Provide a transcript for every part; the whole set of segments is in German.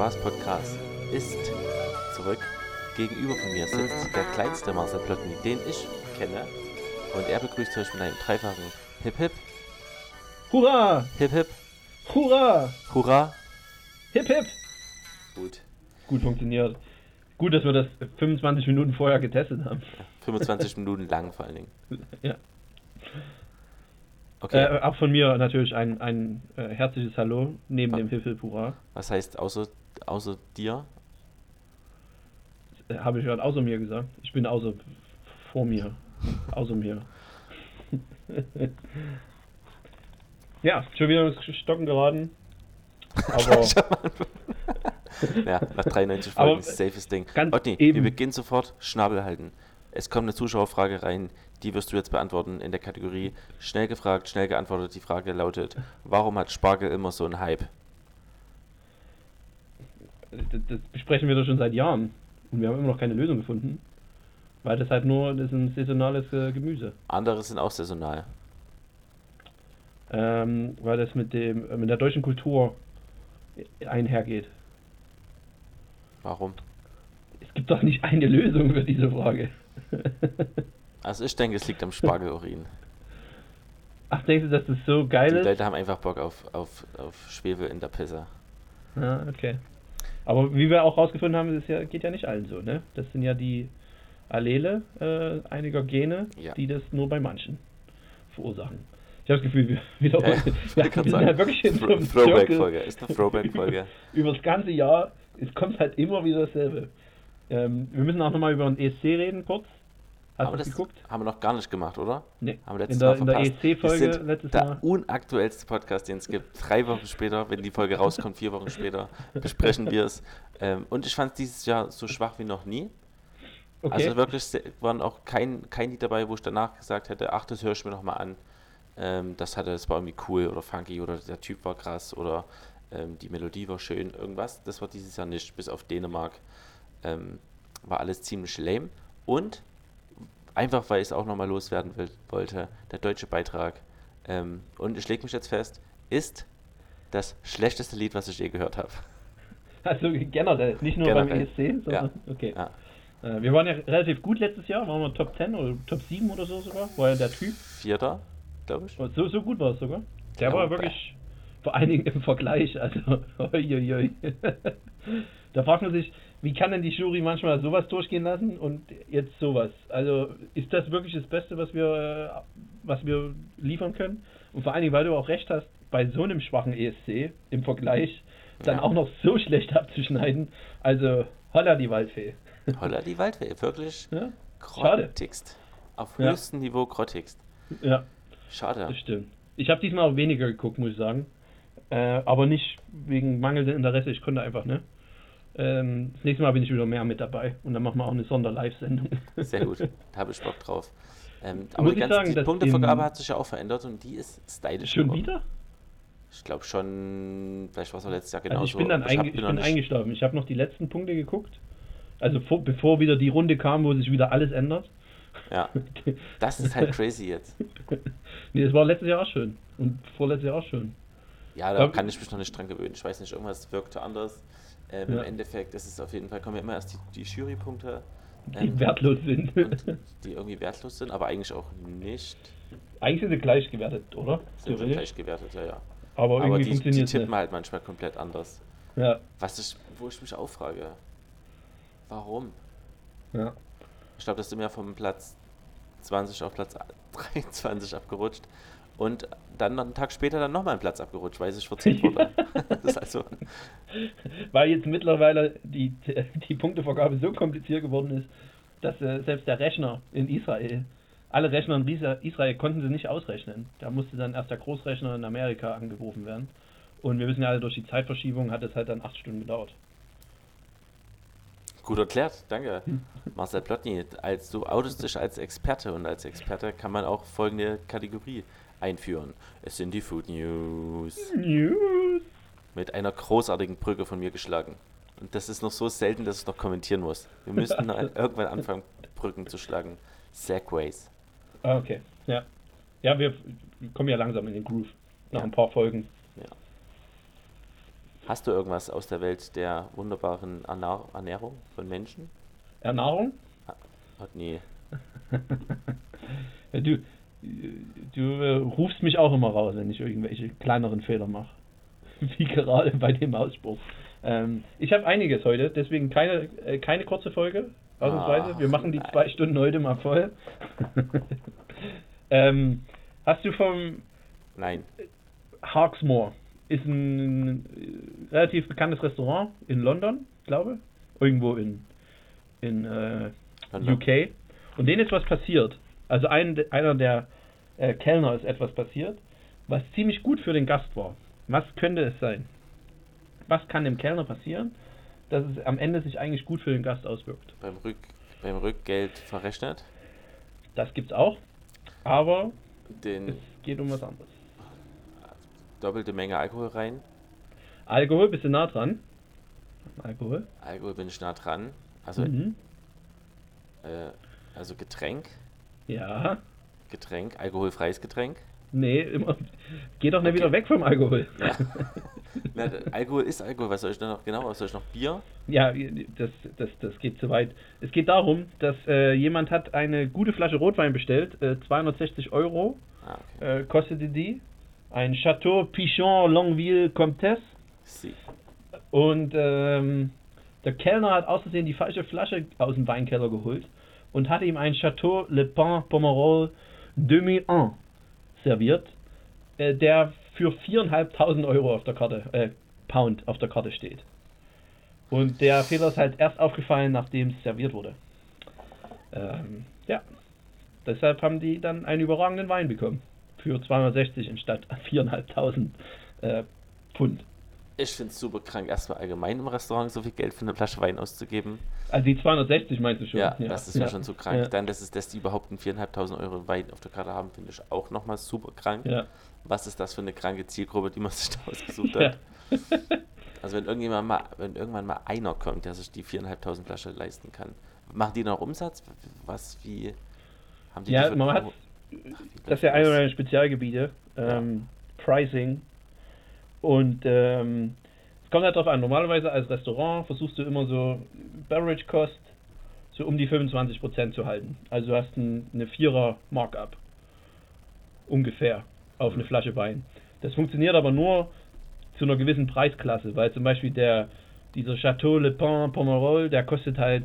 Und Spaß-Podcast ist zurück. Gegenüber von mir sitzt der kleinste Marcel Plotny, den ich kenne. Und er begrüßt euch mit einem dreifachen Hip Hip, Hurra! Hip Hip, Hurra! Hurra. Hip hip! Gut. Gut funktioniert. Gut, dass wir das 25 Minuten vorher getestet haben. 25 Minuten lang vor allen Dingen. Ja. Okay. Äh, auch von mir natürlich ein, ein äh, herzliches Hallo neben Ah. dem Hip Hip Hurra. Was heißt außer, außer dir? Äh, Habe ich gerade außer mir gesagt. Ich bin außer vor mir. Außer mir. ja, schon wieder ins Stocken geraten. Aber ja, nach 93 Aber, Folgen, safes Ding. ganz Otni, wir beginnen sofort. Schnabel halten. Es kommt eine Zuschauerfrage rein, die wirst du jetzt beantworten in der Kategorie schnell gefragt, schnell geantwortet. Die Frage lautet, warum hat Spargel immer so einen Hype? Das, das besprechen wir doch schon seit Jahren. Und wir haben immer noch keine Lösung gefunden. Weil das halt nur, das ist ein saisonales äh, Gemüse. Andere sind auch saisonal. Ähm, weil das mit dem, äh, mit der deutschen Kultur einhergeht. Warum? Es gibt doch nicht eine Lösung für diese Frage. Also ich denke, es liegt am Spargelurin. Ach, denkst du, dass das so geil Die ist? Leute haben einfach Bock auf, auf, auf Schwefel in der Pisse. Ja, okay. Aber wie wir auch rausgefunden haben, das ist ja, geht ja nicht allen so, ne? Das sind ja die Allele äh, einiger Gene, Ja. die das nur bei manchen verursachen. Ich habe das Gefühl, wir wiederholen. Ja, wir, ich wir sind sagen, halt wirklich in so einem. Throwback-Folge. Ist eine Throwback-Folge. Über das ganze Jahr, es kommt halt immer wieder dasselbe. Ähm, wir müssen auch nochmal über den ESC reden, kurz. Hast Aber du das geguckt? haben wir noch gar nicht gemacht, oder? Nee. Haben wir letztes In der- Mal in der Wir sind letztes der Mal. unaktuellste Podcast, den es gibt. Drei Wochen später, wenn die Folge rauskommt, vier Wochen später, besprechen wir es. Ähm, und ich fand es dieses Jahr so schwach wie noch nie. Okay. Also wirklich waren auch kein, kein Lied dabei, wo ich danach gesagt hätte, ach, das höre ich mir noch mal an. Ähm, das hatte, das war irgendwie cool oder funky oder der Typ war krass oder ähm, die Melodie war schön, irgendwas. Das war dieses Jahr nicht, bis auf Dänemark. Ähm, war alles ziemlich lame. Und einfach, weil ich es auch nochmal loswerden will, wollte, der deutsche Beitrag, ähm, und ich lege mich jetzt fest, ist das schlechteste Lied, was ich je gehört habe. Also generell, nicht nur Generell. beim ESC, sondern okay. Ja. Äh, wir waren ja relativ gut letztes Jahr, waren wir Top 10 oder Top 7 oder so sogar, war ja der Typ. Vierter, glaube ich. Und So, so gut war es sogar. Der Ja, war wobei- wirklich, vor allen Dingen im Vergleich, also, da fragt man sich, wie kann denn die Jury manchmal sowas durchgehen lassen und jetzt sowas? Also, ist das wirklich das Beste, was wir, was wir liefern können? Und vor allen Dingen, weil du auch recht hast, bei so einem schwachen ESC im Vergleich dann Ja. auch noch so schlecht abzuschneiden. Also, holla die Waldfee. Holla die Waldfee, wirklich Ja, Schade. grottigst. Auf Ja. höchstem Niveau grottigst. ja Schade. Das stimmt. Ich habe diesmal auch weniger geguckt, muss ich sagen. Äh, aber nicht wegen mangelndem Interesse. Ich konnte einfach, ne? Ähm, das nächste Mal bin ich wieder mehr mit dabei. Und dann machen wir auch eine Sonder-Live-Sendung. Sehr gut, da habe ich Bock drauf. Ähm, aber die, ich ganze, sagen, die Punktevergabe hat sich ja auch verändert und die ist stylisch Schon geworden. wieder? Ich glaube schon, vielleicht war es auch letztes Jahr Also genauso. ich bin dann aber hab- einge ich noch bin eingestorben. Ich habe noch die letzten Punkte geguckt. Also vor, bevor wieder die Runde kam, wo sich wieder alles ändert. Ja, das ist halt crazy jetzt. nee, das war letztes Jahr auch schön. Und vorletztes Jahr auch schön. Ja, da Glaub- kann ich mich noch nicht dran gewöhnen. Ich weiß nicht, irgendwas wirkte anders. Ähm, Ja. Im Endeffekt ist es auf jeden Fall, kommen ja immer erst die, die Jurypunkte, Die ähm, wertlos sind. die irgendwie wertlos sind, aber eigentlich auch nicht. Eigentlich sind sie gleich gewertet, oder? Sind sie gleich gewertet, ja, ja. Aber Aber irgendwie die, die tippen nicht. halt manchmal komplett anders. Ja, Was ich, wo ich mich auch frage, warum? ja. Ich glaube, das sind ja vom Platz 20 auf Platz 23 abgerutscht und dann noch einen Tag später dann nochmal einen Platz abgerutscht, weil sich verzählt wurde. also, Weil jetzt mittlerweile die, die Punktevergabe so kompliziert geworden ist, dass äh, selbst der Rechner in Israel, alle Rechner in Israel konnten sie nicht ausrechnen. Da musste dann erst der Großrechner in Amerika angerufen werden. Und wir wissen ja alle, durch die Zeitverschiebung hat es halt dann acht Stunden gedauert. gut erklärt, danke. Marcel Plotny, als du outest dich als Experte und als Experte kann man auch folgende Kategorie einführen. Es sind die Food News. News! Mit einer großartigen Brücke von mir geschlagen. Und das ist noch so selten, dass ich noch kommentieren muss. Wir müssten irgendwann anfangen, Brücken zu schlagen. Segways. Ah, okay. Ja. Ja, wir kommen ja langsam in den Groove. Nach Ja. ein paar Folgen. Ja. Hast du irgendwas aus der Welt der wunderbaren Ernähr Ernährung von Menschen? Ernährung? Hat nie. Ja, du, du äh, rufst mich auch immer raus, wenn ich irgendwelche kleineren Fehler mache. Wie gerade bei dem Ausspruch. Ähm, ich habe einiges heute, deswegen keine, äh, keine kurze Folge. Ausnahmsweise. Wir Ach, machen die nein. zwei Stunden heute mal voll. ähm, hast du vom Nein. Hawksmoor? Ist ein äh, relativ bekanntes Restaurant in London, glaube Irgendwo in, in äh. UK. Und denen ist was passiert. Also ein, einer der äh, Kellner ist etwas passiert, was ziemlich gut für den Gast war. Was könnte es sein? Was kann dem Kellner passieren, dass es am Ende sich eigentlich gut für den Gast auswirkt? Beim, Rück, beim Rückgeld verrechnet. Das gibt's auch, aber Den es geht um was anderes. doppelte Menge Alkohol rein. Alkohol, bist du nah dran? Alkohol? Alkohol bin ich nah dran. Also, Mhm. äh, also Getränk. Ja. Getränk, alkoholfreies Getränk. Nee, immer. Geh doch nicht Okay. wieder weg vom Alkohol. Ja. Na, Alkohol ist Alkohol. Was soll ich denn noch genau? Was soll ich noch? Bier? Ja, das, das, das geht zu weit. Es geht darum, dass äh, jemand hat eine gute Flasche Rotwein bestellt, äh, 260 Euro Ah, okay. äh, kostete die. Ein Chateau Pichon Longueville Comtesse. Sie. Und ähm, der Kellner hat aus Versehen die falsche Flasche aus dem Weinkeller geholt und hat ihm ein Chateau Le Pen Pomerol 2001 serviert, äh, der für 4.500 Euro auf der Karte, äh, Pound auf der Karte steht. Und der Fehler ist halt erst aufgefallen, nachdem es serviert wurde. Ähm, ja, deshalb haben die dann einen überragenden Wein bekommen. Für 260 anstatt 4.500 äh, Pfund. Ich finde es super krank, erstmal allgemein im Restaurant so viel Geld für eine Flasche Wein auszugeben. Also die 260 meinst du schon? Ja, das ist ja, schon so krank. Ja. Dann, dass, es, dass die überhaupt einen 4.500 Euro Wein auf der Karte haben, finde ich auch nochmal super krank. Ja. Was ist das für eine kranke Zielgruppe, die man sich da ausgesucht Ja. hat? Also wenn irgendjemand mal, wenn irgendwann mal einer kommt, der sich die 4.500 Flasche leisten kann, machen die noch Umsatz? Was, wie, haben die Ja, die man hat, Ach, das ist ja einer meiner Spezialgebiete, ähm, Pricing. Und ähm, es kommt halt drauf an, normalerweise als Restaurant versuchst du immer so Beverage Cost so um die 25% zu halten. Also du hast ein, eine Vierer Markup. Ungefähr auf eine Flasche Wein. Das funktioniert aber nur zu einer gewissen Preisklasse, weil zum Beispiel der dieser Chateau Le Pen Pomerol, der kostet halt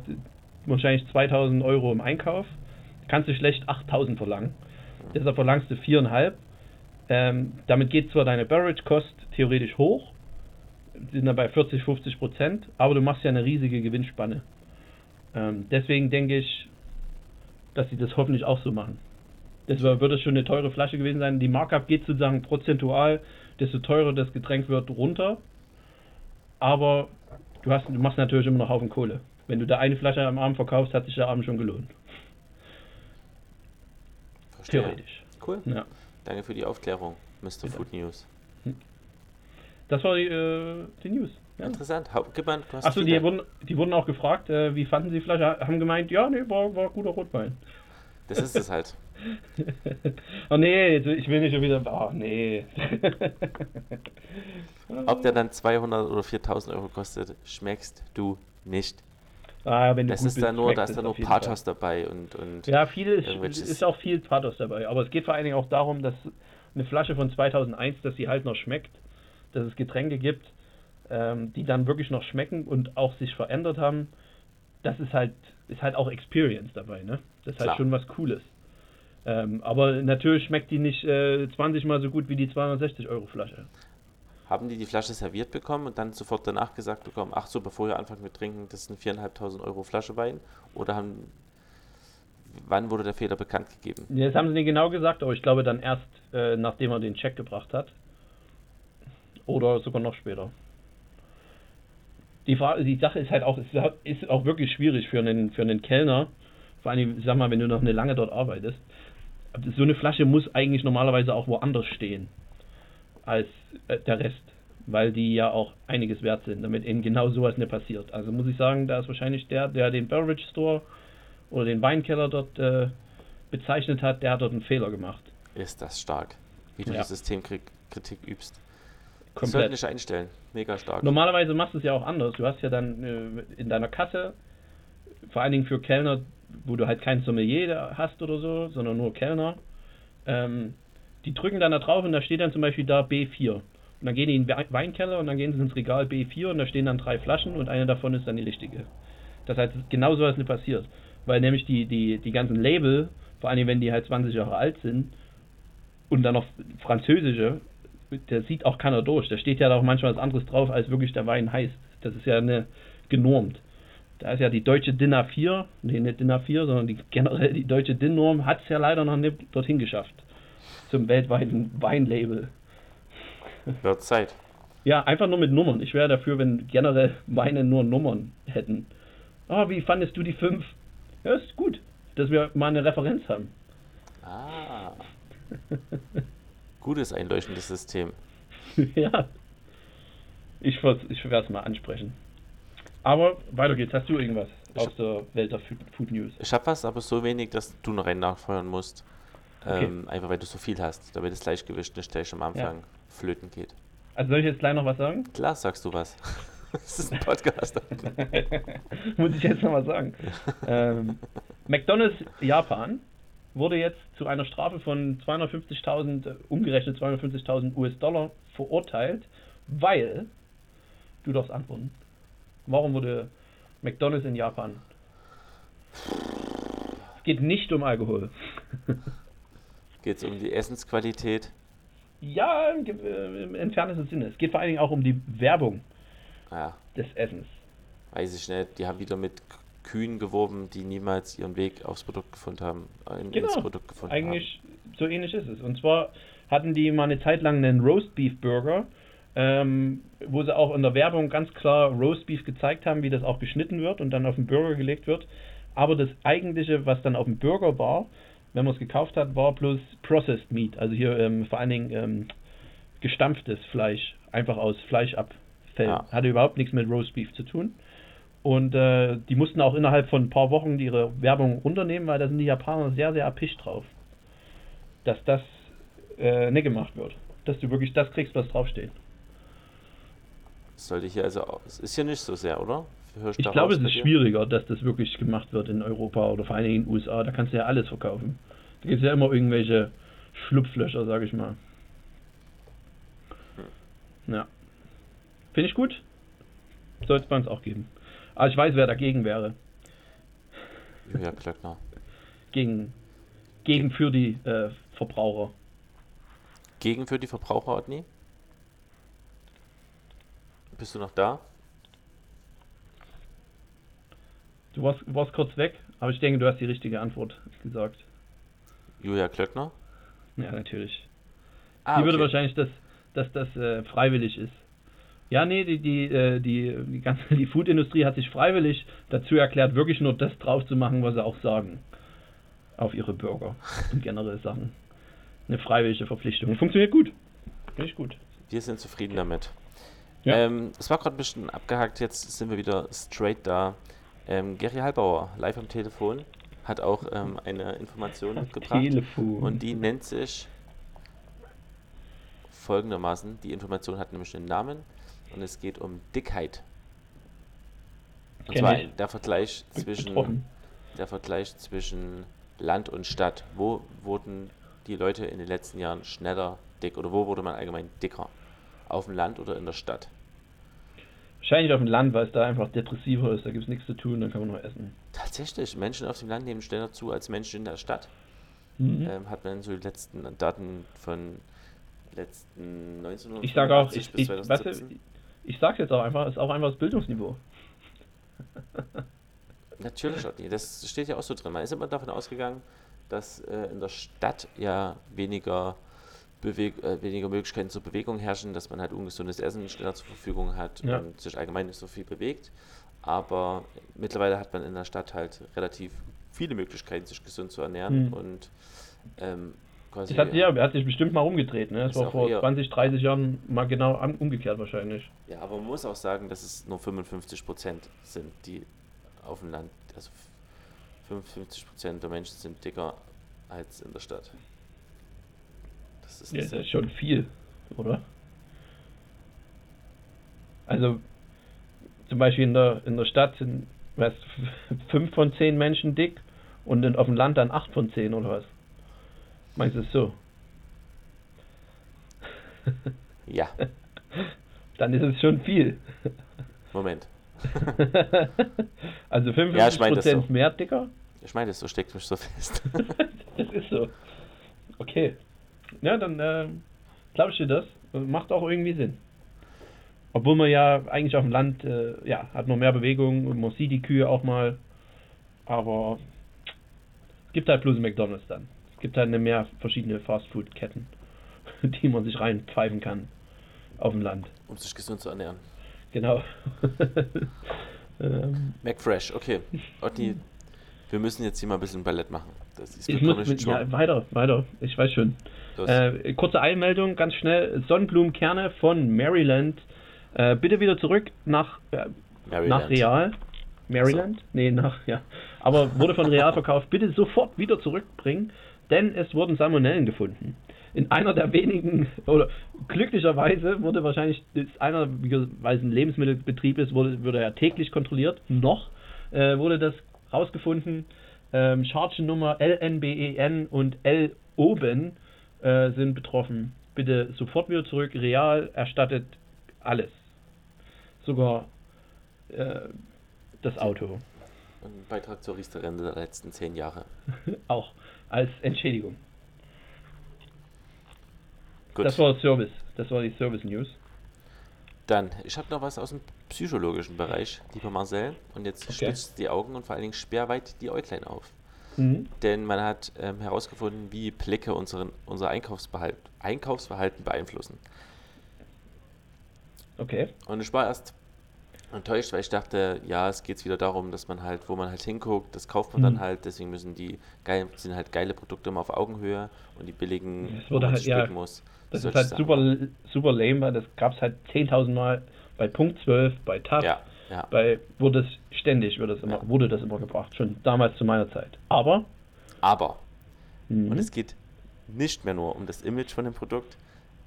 wahrscheinlich 2000 Euro im Einkauf. Kannst du schlecht 8000 verlangen. Deshalb verlangst du viereinhalb. Ähm, damit geht zwar deine Beverage Cost theoretisch hoch, sind dann bei 40, 50 Prozent, aber du machst ja eine riesige Gewinnspanne. Ähm, deswegen denke ich, dass sie das hoffentlich auch so machen. Deshalb wird es schon eine teure Flasche gewesen sein. Die Markup geht sozusagen prozentual, desto teurer das Getränk wird, runter. Aber du, hast, du machst natürlich immer noch Haufen Kohle. Wenn du da eine Flasche am Abend verkaufst, hat sich der Abend schon gelohnt. Verstehe. Theoretisch. Cool. Ja. Danke für die Aufklärung, Mr. Bitte. Food News. Das war die, äh, die News. Ja. Interessant. Gib mal, du hast Achso, die wurden, die wurden auch gefragt, äh, wie fanden sie Flasche? Haben gemeint, ja, nee, war, war guter Rotwein. Das ist es halt. oh nee, ich will nicht schon wieder. Oh nee. Ob der dann 200 oder 4000 Euro kostet, schmeckst du nicht. Ah, wenn du Das ist dann nur, da ist dann nur Pathos dabei und, und Fall. Ja, viel ist, ist auch viel Pathos dabei. Aber es geht vor allen Dingen auch darum, dass eine Flasche von 2001, dass sie halt noch schmeckt, dass es Getränke gibt, ähm, die dann wirklich noch schmecken und auch sich verändert haben. Das ist halt, ist halt auch Experience dabei, ne? Das ist halt Klar. schon was Cooles. Ähm, aber natürlich schmeckt die nicht äh, 20 mal so gut wie die 260 Euro Flasche. Haben die die Flasche serviert bekommen und dann sofort danach gesagt bekommen, ach so, bevor ihr anfangt mit trinken, das ist eine 4.500 Euro Flasche Wein? Oder haben, wann wurde der Fehler bekannt gegeben? Ja, Das haben sie nicht genau gesagt, aber ich glaube dann erst, äh, nachdem er den Check gebracht hat. Oder sogar noch später. Die, Frage, die Sache ist halt auch, ist auch wirklich schwierig für einen, für einen Kellner, vor allem, sag mal, wenn du noch eine lange dort arbeitest. So eine Flasche muss eigentlich normalerweise auch woanders stehen als äh, der Rest, weil die ja auch einiges wert sind, damit eben genau sowas nicht passiert. Also muss ich sagen, da ist wahrscheinlich der, der den Beverage Store oder den Weinkeller dort äh, bezeichnet hat, der hat dort einen Fehler gemacht. Ist das stark, wie du Ja. die Systemkritik übst. Komplett. Sollten nicht einstellen. Mega stark. Normalerweise machst du es ja auch anders. Du hast ja dann äh, in deiner Kasse, vor allen Dingen für Kellner, wo du halt kein Sommelier hast oder so, sondern nur Kellner, ähm, die drücken dann da drauf und da steht dann zum Beispiel da B4. Und dann gehen die in den Weinkeller und dann gehen sie ins Regal B4 und da stehen dann drei Flaschen und eine davon ist dann die richtige. Das heißt, genau so was nicht passiert. Weil nämlich die, die, die ganzen Label, vor allem wenn die halt 20 Jahre alt sind und dann noch französische, der sieht auch keiner durch. Da steht ja auch manchmal was anderes drauf, als wirklich der Wein heißt. Das ist ja eine genormt. Da ist ja die deutsche DIN A4, nee, nicht DIN A4, sondern die, generell die deutsche DIN-Norm hat es ja leider noch nicht dorthin geschafft. Zum weltweiten Weinlabel. Wird Zeit. Ja, einfach nur mit Nummern. Ich wäre dafür, wenn generell Weine nur Nummern hätten. Ah, wie fandest du die 5? Ja, ist gut, dass wir mal eine Referenz haben. Ah. Gutes einleuchtendes System. ja. Ich, ich werde es mal ansprechen. Aber weiter geht's. Hast du irgendwas ich aus der Welt der Food News? Ich habe was, aber so wenig, dass du noch einen nachfeuern musst. Okay. Ähm, einfach weil du so viel hast, damit das Gleichgewicht nicht gleich am Anfang ja. flöten geht. Also soll ich jetzt gleich noch was sagen? Klar, sagst du was. das ist ein Podcast. Muss ich jetzt noch mal sagen. ähm, McDonalds Japan wurde jetzt zu einer Strafe von 250.000, umgerechnet 250.000 US-Dollar verurteilt, weil, du darfst antworten, Warum wurde McDonald's in Japan? Es geht nicht um Alkohol. geht es um die Essensqualität? Ja, im, im entferntesten Sinne. Es geht vor allen Dingen auch um die Werbung ja. des Essens. Weiß ich nicht. Die haben wieder mit Kühen geworben, die niemals ihren Weg aufs Produkt gefunden haben. In, genau. Ins Produkt gefunden Eigentlich haben. so ähnlich ist es. Und zwar hatten die mal eine Zeit lang einen Roast Beef Burger ähm, wo sie auch in der Werbung ganz klar Roastbeef gezeigt haben, wie das auch geschnitten wird und dann auf den Burger gelegt wird. Aber das eigentliche, was dann auf dem Burger war, wenn man es gekauft hat, war bloß Processed Meat, also hier ähm, vor allen Dingen ähm, gestampftes Fleisch, einfach aus Fleischabfällen. Ja. Hatte überhaupt nichts mit Roastbeef zu tun. Und äh, die mussten auch innerhalb von ein paar Wochen ihre Werbung runternehmen, weil da sind die Japaner sehr, sehr erpicht drauf. Dass das äh, nicht gemacht wird. Dass du wirklich das kriegst, was draufsteht. Sollte hier also, es ist ja nicht so sehr, oder? Ich glaube, es ist schwieriger, dass das wirklich gemacht wird in Europa oder vor allem in den USA. Da kannst du ja alles verkaufen. Da gibt es ja immer irgendwelche Schlupflöcher, sage ich mal. Hm. Ja. Finde ich gut. Soll es bei uns auch geben. Aber ich weiß, wer dagegen wäre. Julia Klöckner. Gegen, gegen für die äh, Verbraucher. Gegen für die Verbraucher, Otni? Bist du noch da? Du warst, warst kurz weg, aber ich denke, du hast die richtige Antwort gesagt. Julia Klöckner? Ja, natürlich. Ah, die okay. würde wahrscheinlich, dass, dass das äh, freiwillig ist. Ja, nee, die, die, äh, die, die ganze die Foodindustrie hat sich freiwillig dazu erklärt, wirklich nur das drauf zu machen, was sie auch sagen. Auf ihre Bürger und generell Sachen. Eine freiwillige Verpflichtung. Funktioniert gut. Finde ich gut. Wir sind zufrieden damit. Ja. Ähm, es war gerade ein bisschen abgehakt, jetzt sind wir wieder straight da. Ähm, Gary Halbauer, live am Telefon, hat auch ähm, eine Information mitgebracht. Telefon. Und die nennt sich folgendermaßen: Die Information hat nämlich einen Namen und es geht um Dickheit. Und Kenn zwar ich. der Vergleich zwischen der Vergleich zwischen Land und Stadt. Wo wurden die Leute in den letzten Jahren schneller dick oder wo wurde man allgemein dicker? Auf dem Land oder in der Stadt? Wahrscheinlich auf dem Land, weil es da einfach depressiver ist. Da gibt es nichts zu tun, dann kann man noch essen. Tatsächlich, Menschen auf dem Land nehmen schneller zu als Menschen in der Stadt. Mhm. Ähm, hat man so die letzten Daten von letzten 1990 ich sage auch, ich, bis 2017. Ich, ich sage jetzt auch einfach, es ist auch einfach das Bildungsniveau. Natürlich, das steht ja auch so drin. Man ist immer davon ausgegangen, dass äh, in der Stadt ja weniger Beweg äh, weniger Möglichkeiten zur Bewegung herrschen, dass man halt ungesundes Essen schneller zur Verfügung hat ja. und sich allgemein nicht so viel bewegt. Aber mittlerweile hat man in der Stadt halt relativ viele Möglichkeiten, sich gesund zu ernähren mhm. und ähm, quasi. Das hat, ja, hat sich bestimmt mal umgedreht, ne? Das war vor 20, 30 Jahren mal genau umgekehrt wahrscheinlich. Ja, aber man muss auch sagen, dass es nur 55 Prozent sind, die auf dem Land, also 55 Prozent der Menschen sind dicker als in der Stadt. Das ist, ja, das ist schon viel, oder? Also zum Beispiel in der, in der Stadt sind was, fünf von zehn Menschen dick und dann auf dem Land dann acht von zehn oder was? Meinst du es so? Ja. Dann ist es schon viel. Moment. also 55% Ja, ich mein das so. mehr dicker? Ich meine, das so steckt mich so fest. das ist so. Okay. Ja, dann äh, glaube ich dir das. Macht auch irgendwie Sinn. Obwohl man ja eigentlich auf dem Land, äh, ja, hat noch mehr Bewegung und man sieht die Kühe auch mal. Aber es gibt halt bloß McDonalds dann. Es gibt halt eine mehr verschiedene Fastfood-Ketten, die man sich reinpfeifen kann auf dem Land. um sich gesund zu ernähren. Genau. ähm, McFresh, okay. Otti, wir müssen jetzt hier mal ein bisschen Ballett machen. Das ist ich muss mit, nicht ja, schon. weiter, weiter. Ich weiß schon. Äh, kurze Einmeldung, ganz schnell. Sonnenblumenkerne von Maryland. Äh, bitte wieder zurück nach, äh, Maryland. nach Real. Maryland? Nee, nach, ja. Aber wurde von Real verkauft. Bitte sofort wieder zurückbringen, denn es wurden Salmonellen gefunden. In einer der wenigen, oder glücklicherweise wurde wahrscheinlich, ist einer, weil es ein Lebensmittelbetrieb ist, wurde, wurde er täglich kontrolliert. Noch äh, wurde das rausgefunden. Ähm, Chargennummer LNBEN E und L oben äh, sind betroffen. Bitte sofort wieder zurück. Real erstattet alles. Sogar äh, das Auto. Ein Beitrag zur Riester-Rente der letzten zehn Jahre. Auch als Entschädigung. Gut, Das war Service. Das war die Service News. dann, ich habe noch was aus dem psychologischen Bereich, lieber Marcel. Und jetzt Okay. spitzt die Augen und vor allen Dingen sperrweit die Äuglein auf. Mhm. Denn man hat ähm, herausgefunden, wie Blicke unseren, unser Einkaufsverhalten, Einkaufsverhalten beeinflussen. Okay. Und ich war erst enttäuscht, weil ich dachte, ja, es geht wieder darum, dass man halt, wo man halt hinguckt, das kauft man Mhm. dann halt, deswegen müssen die geil, sind halt geile Produkte immer auf Augenhöhe und die billigen, Das wurde halt- ja, muss. Das ist halt Sachen. super, super lame, weil das gab es halt 10.000 Mal bei Punkt 12, bei TAF, Ja, ja. bei, wurde das ständig, wurde das, immer, Ja. wurde das immer gebracht, schon damals zu meiner Zeit. Aber, Aber, mhm. und es geht nicht mehr nur um das Image von dem Produkt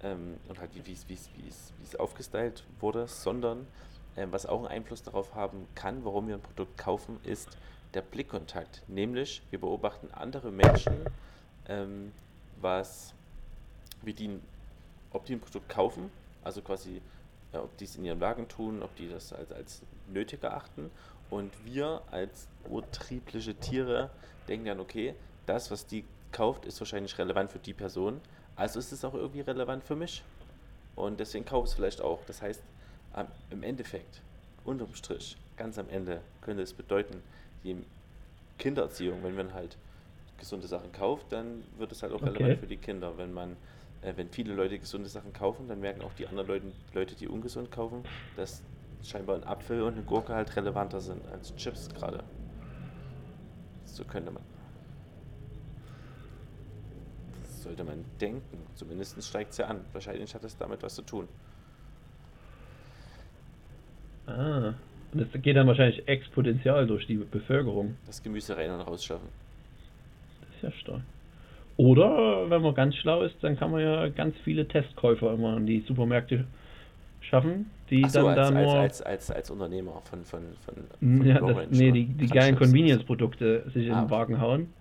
ähm, und halt wie es- es- es es aufgestylt wurde, sondern ähm, was auch einen Einfluss darauf haben kann, warum wir ein Produkt kaufen, ist der Blickkontakt. Nämlich, wir beobachten andere Menschen, ähm, was, wie die, ob die ein Produkt kaufen, also quasi, ja, ob die es in ihren Wagen tun, ob die das als, als nötig erachten. Und wir als urtriebliche Tiere denken dann, okay, das, was die kauft, ist wahrscheinlich relevant für die Person, also ist es auch irgendwie relevant für mich. Und deswegen kaufe ich es vielleicht auch. Das heißt, am, im Endeffekt, unterm Strich, ganz am Ende, könnte es bedeuten, die Kindererziehung, wenn man halt gesunde Sachen kauft, dann wird es halt auch Okay. relevant für die Kinder. Wenn man, äh, wenn viele Leute gesunde Sachen kaufen, dann merken auch die anderen Leute, Leute, die ungesund kaufen, dass scheinbar ein Apfel und eine Gurke halt relevanter sind als Chips gerade. So könnte man. Das sollte man denken. Zumindest steigt es ja an. Wahrscheinlich hat es damit was zu tun. ah, und das geht dann wahrscheinlich exponentiell durch die Bevölkerung. Das Gemüse rein und raus schaffen. Das ist ja stark. Oder, wenn man ganz schlau ist, dann kann man ja ganz viele Testkäufer immer in die Supermärkte schaffen, die so, dann als, da als, nur... als, als, als Unternehmer von, von, von, von Ja, das, nee, oder die, die geilen. Convenience-Produkte sich in Ah, den okay. Wagen hauen,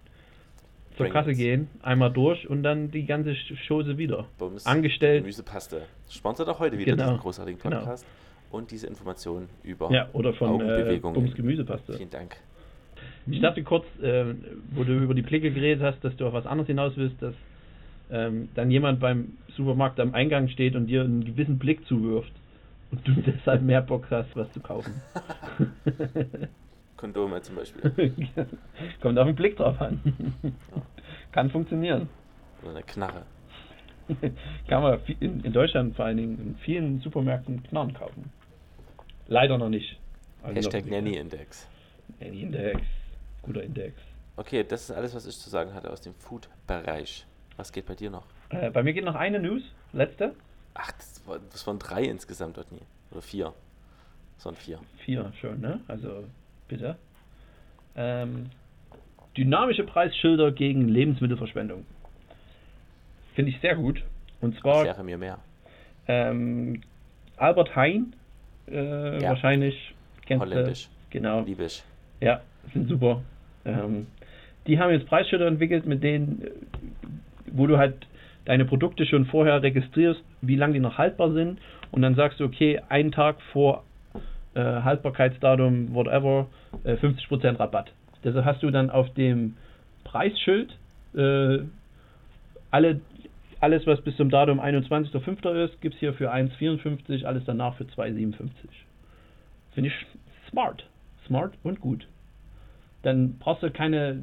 zur Kasse gehen, einmal durch und dann die ganze Chose wieder. Bums, Angestellt. Gemüsepaste. Sponsert auch heute wieder Genau, diesen großartigen genau. Podcast und diese Informationen über Ja, oder von äh, Augenbewegungen. Bums Gemüsepaste. Vielen Dank. Ich dachte kurz, äh, wo du über die Blicke geredet hast, dass du auf was anderes hinaus willst, dass ähm, dann jemand beim Supermarkt am Eingang steht und dir einen gewissen Blick zuwirft und du deshalb mehr Bock hast, was zu kaufen. Kondome zum Beispiel. Kommt auf den Blick drauf an. Kann funktionieren. Oder eine Knarre. Kann man in, in Deutschland vor allen Dingen in vielen Supermärkten Knarren kaufen. Leider noch nicht. Also Hashtag noch- Nanny Index. Nanny Index. Guter Index. Okay, das ist alles, was ich zu sagen hatte aus dem Food-Bereich. Was geht bei dir noch? Äh, bei mir geht noch eine News. Letzte. Ach, das, war, das waren drei insgesamt dort nie. Oder vier. Das waren vier. Vier schon, ne? Also bitte. Ähm, dynamische Preisschilder gegen Lebensmittelverschwendung. Finde ich sehr gut. Und zwar Erkläre mir mehr. ähm, Albert Hein äh, Ja. wahrscheinlich. Kennst? Holländisch. Genau. Liebe ich. Ja, sind super. Ähm, die haben jetzt Preisschilder entwickelt, mit denen, äh, wo du halt deine Produkte schon vorher registrierst, wie lange die noch haltbar sind und dann sagst du, okay, einen Tag vor äh, Haltbarkeitsdatum, whatever, äh, 50% Rabatt. Deshalb hast du dann auf dem Preisschild äh, alle, alles, was bis zum Datum 21.05. ist, gibt es hier für 1,54, alles danach für 2,57. Finde ich smart. Smart und gut. Dann brauchst du keine,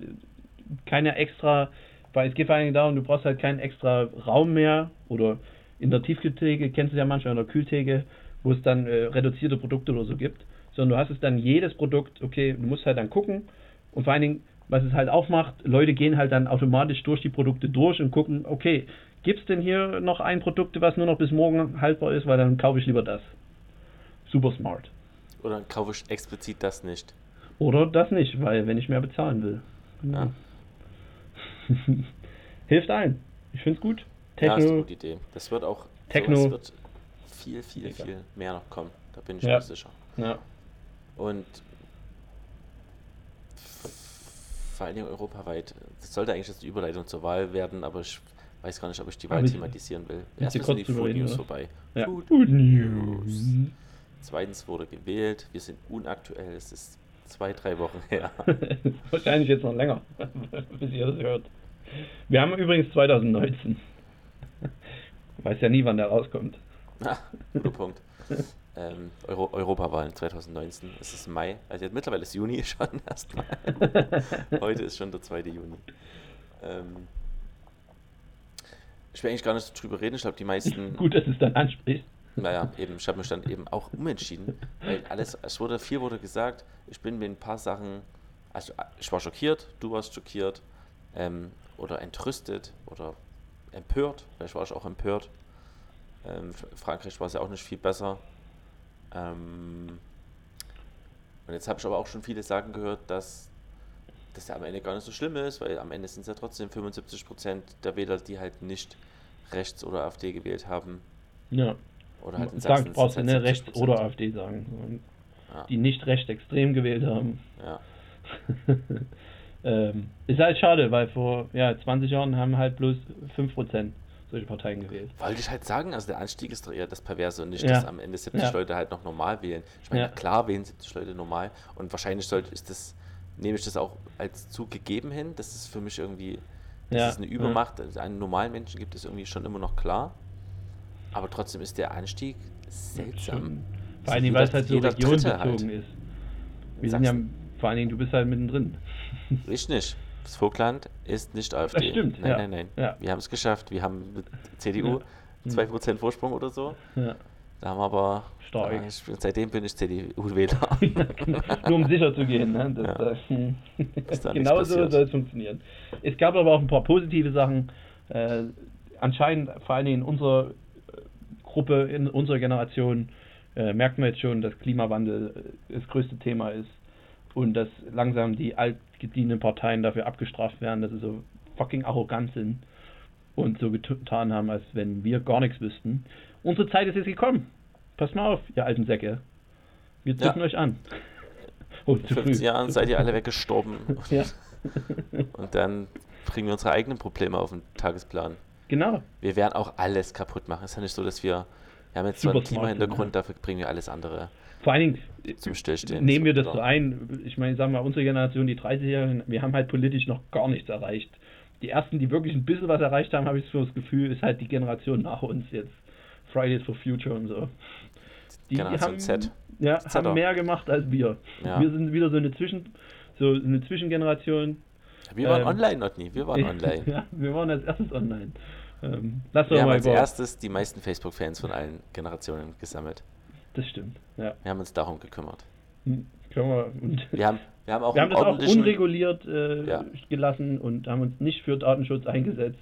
keine extra, weil es geht vor allem darum, du brauchst halt keinen extra Raum mehr oder in der Tiefkühltheke, kennst du ja manchmal in der Kühltheke, wo es dann äh, reduzierte Produkte oder so gibt, sondern du hast es dann jedes Produkt, okay, du musst halt dann gucken und vor allen Dingen, was es halt auch macht, Leute gehen halt dann automatisch durch die Produkte durch und gucken, okay, gibt es denn hier noch ein Produkt, was nur noch bis morgen haltbar ist, weil dann kaufe ich lieber das. Super smart. Oder kaufe ich explizit das nicht? Oder das nicht, weil wenn ich mehr bezahlen will. Ja. Hilft allen. Ich finde es gut. Ja, ist eine Techno, gute Idee. Das wird auch Techno. wird viel, viel, Mega. viel mehr noch kommen. Da bin ich Ja. mir sicher. ja. Und vor allen Dingen europaweit. Das sollte eigentlich jetzt die Überleitung zur Wahl werden, aber ich weiß gar nicht, ob ich die Ah, Wahl willst- thematisieren will. Erstens sind kurz die Food News oder? vorbei. ja. Food News. Zweitens wurde gewählt. Wir sind unaktuell. Es ist zwei, drei Wochen her. Wahrscheinlich jetzt noch länger, bis ihr das hört. Wir haben übrigens 2019. Weiß ja nie, wann der rauskommt. Ah, guter Punkt. Ähm, Euro Europawahlen 2019. Es ist Mai. Also jetzt mittlerweile ist Juni schon erstmal. Heute ist schon der 2. Juni. Ähm, ich will eigentlich gar nicht drüber reden. Ich glaube, die meisten. Gut, dass du es dann ansprichst. Naja, eben, ich habe mich dann eben auch umentschieden, weil alles, es wurde, viel wurde gesagt, ich bin mit ein paar Sachen, also ich war schockiert, du warst schockiert, ähm, oder entrüstet oder empört, vielleicht war ich auch empört. Ähm, Frankreich war es ja auch nicht viel besser. Ähm, und jetzt habe ich aber auch schon viele sagen gehört, dass das ja am Ende gar nicht so schlimm ist, weil am Ende sind es ja trotzdem 75% der Wähler, die halt nicht rechts oder AfD gewählt haben. Ja. Oder halt in Sachsen brauchst du halt rechts 70%. oder AfD sagen, Ja, die nicht rechtsextrem gewählt haben. ja. ähm, ist halt schade, weil vor ja, 20 Jahren haben halt bloß 5% solche Parteien gewählt. Wollte ich halt sagen, also der Anstieg ist doch eher das Perverse und nicht, Ja. dass am Ende 70 Ja. Leute halt noch normal wählen. Ich meine, klar wählen 70 Leute normal und wahrscheinlich sollte ist das, nehme ich das auch als zugegeben hin. Das ist für mich irgendwie, dass es eine. Übermacht einen normalen Menschen gibt, ist irgendwie schon immer noch klar. Aber trotzdem ist der Anstieg seltsam. Vor allen Dingen, weil es halt so regionbezogen halt. ist. In Wir sind ja, vor allen Dingen, du bist halt mittendrin. Ich nicht. Das Vogtland ist nicht AfD. stimmt, Nein, ja. nein, nein. Ja. Wir haben es geschafft. Wir haben mit CDU Ja. 2% Vorsprung oder so. Ja. Da haben wir aber. Stark. Ich, seitdem bin ich CDU-Wähler. Nur um sicher zu gehen. Ne? Das, Ja. das, Ist da nichts genau so soll es funktionieren. Es gab aber auch ein paar positive Sachen. Äh, anscheinend, vor allen Dingen in unserer äh, Gruppe, in unserer Generation, äh, merken wir jetzt schon, dass Klimawandel äh, das größte Thema ist und dass langsam die altgedienten Parteien dafür abgestraft werden, dass sie so fucking arrogant sind und so getan haben, als wenn wir gar nichts wüssten. Unsere Zeit ist jetzt gekommen. Passt mal auf, ihr alten Säcke. Wir zücken Ja. euch an. Oh, In 15 Jahren seid ihr alle weggestorben. Ja, Und dann bringen wir unsere eigenen Probleme auf den Tagesplan. Genau. Wir werden auch alles kaputt machen. Es ist ja nicht so, dass wir. Wir haben jetzt Super einen smart Klimahintergrund, sind, dafür bringen wir alles andere Vor allen Dingen zum Stillstehen. nehmen wir das so ein. Ich meine, sagen wir, unsere Generation, die 30-Jährigen, wir haben halt politisch noch gar nichts erreicht. Die ersten, die wirklich ein bisschen was erreicht haben, habe ich so das Gefühl, ist halt die Generation nach uns jetzt. Fridays for Future und so. Die Generation haben, Z. Ja, Zetter. haben mehr gemacht als wir. Ja. Wir sind wieder so eine Zwischen, so eine Zwischengeneration. Wir waren ähm, online, Notni. Wir waren online. ja, wir waren als erstes online. Ähm, lass Wir haben als über. erstes die meisten Facebook-Fans von allen Generationen gesammelt. Das stimmt. Ja. Wir haben uns darum gekümmert. Hm, wir, Wir haben, wir haben auch Wir haben das auch unreguliert äh, Ja. gelassen und haben uns nicht für Datenschutz eingesetzt.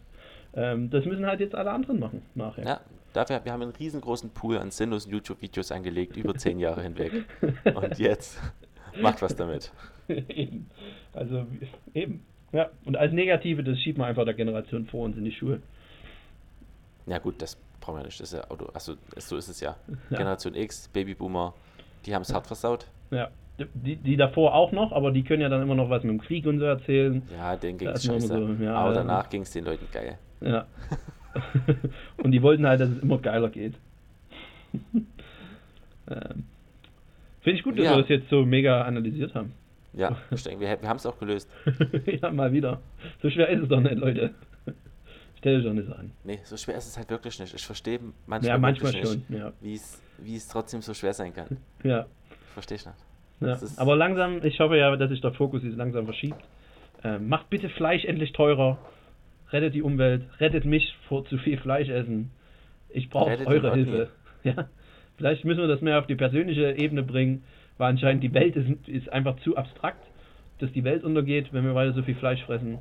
Ähm, das müssen halt jetzt alle anderen machen nachher. Ja, dafür, wir haben einen riesengroßen Pool an sinnlosen YouTube-Videos angelegt, über zehn Jahre hinweg. Und jetzt macht was damit. eben. Also eben. Ja. Und als Negative, das schiebt man einfach der Generation vor uns in die Schuhe. Ja gut, das brauchen wir nicht. Das ist ja Auto. Achso, so ist es ja. Ja. Generation X, Babyboomer, Die haben es hart versaut. Ja. Die, die davor auch noch, aber die können ja dann immer noch was mit dem Krieg und so erzählen. Ja, denen ging es scheiße. so, ja, aber danach ging es den Leuten geil. Ja. und die wollten halt, dass es immer geiler geht. ähm. Finde ich gut, dass Ja. wir das jetzt so mega analysiert haben. Ja, ich denke, wir, wir haben es auch gelöst. ja, mal wieder. So schwer ist es doch nicht, Leute. Stell dich doch nicht so an. Nee, so schwer ist es halt wirklich nicht. Ich verstehe manchmal, Ja, manchmal schon. nicht, Ja. wie es trotzdem so schwer sein kann. ja. Verstehe ich nicht. Ja, aber langsam, ich hoffe ja, dass sich der Fokus jetzt langsam verschiebt. Ähm, macht bitte Fleisch endlich teurer. Rettet die Umwelt. Rettet mich vor zu viel Fleisch essen. Ich brauche eure. Hilfe. Ja. Vielleicht müssen wir das mehr auf die persönliche Ebene bringen, weil anscheinend die Welt ist, ist einfach zu abstrakt, dass die Welt untergeht, wenn wir weiter so viel Fleisch fressen.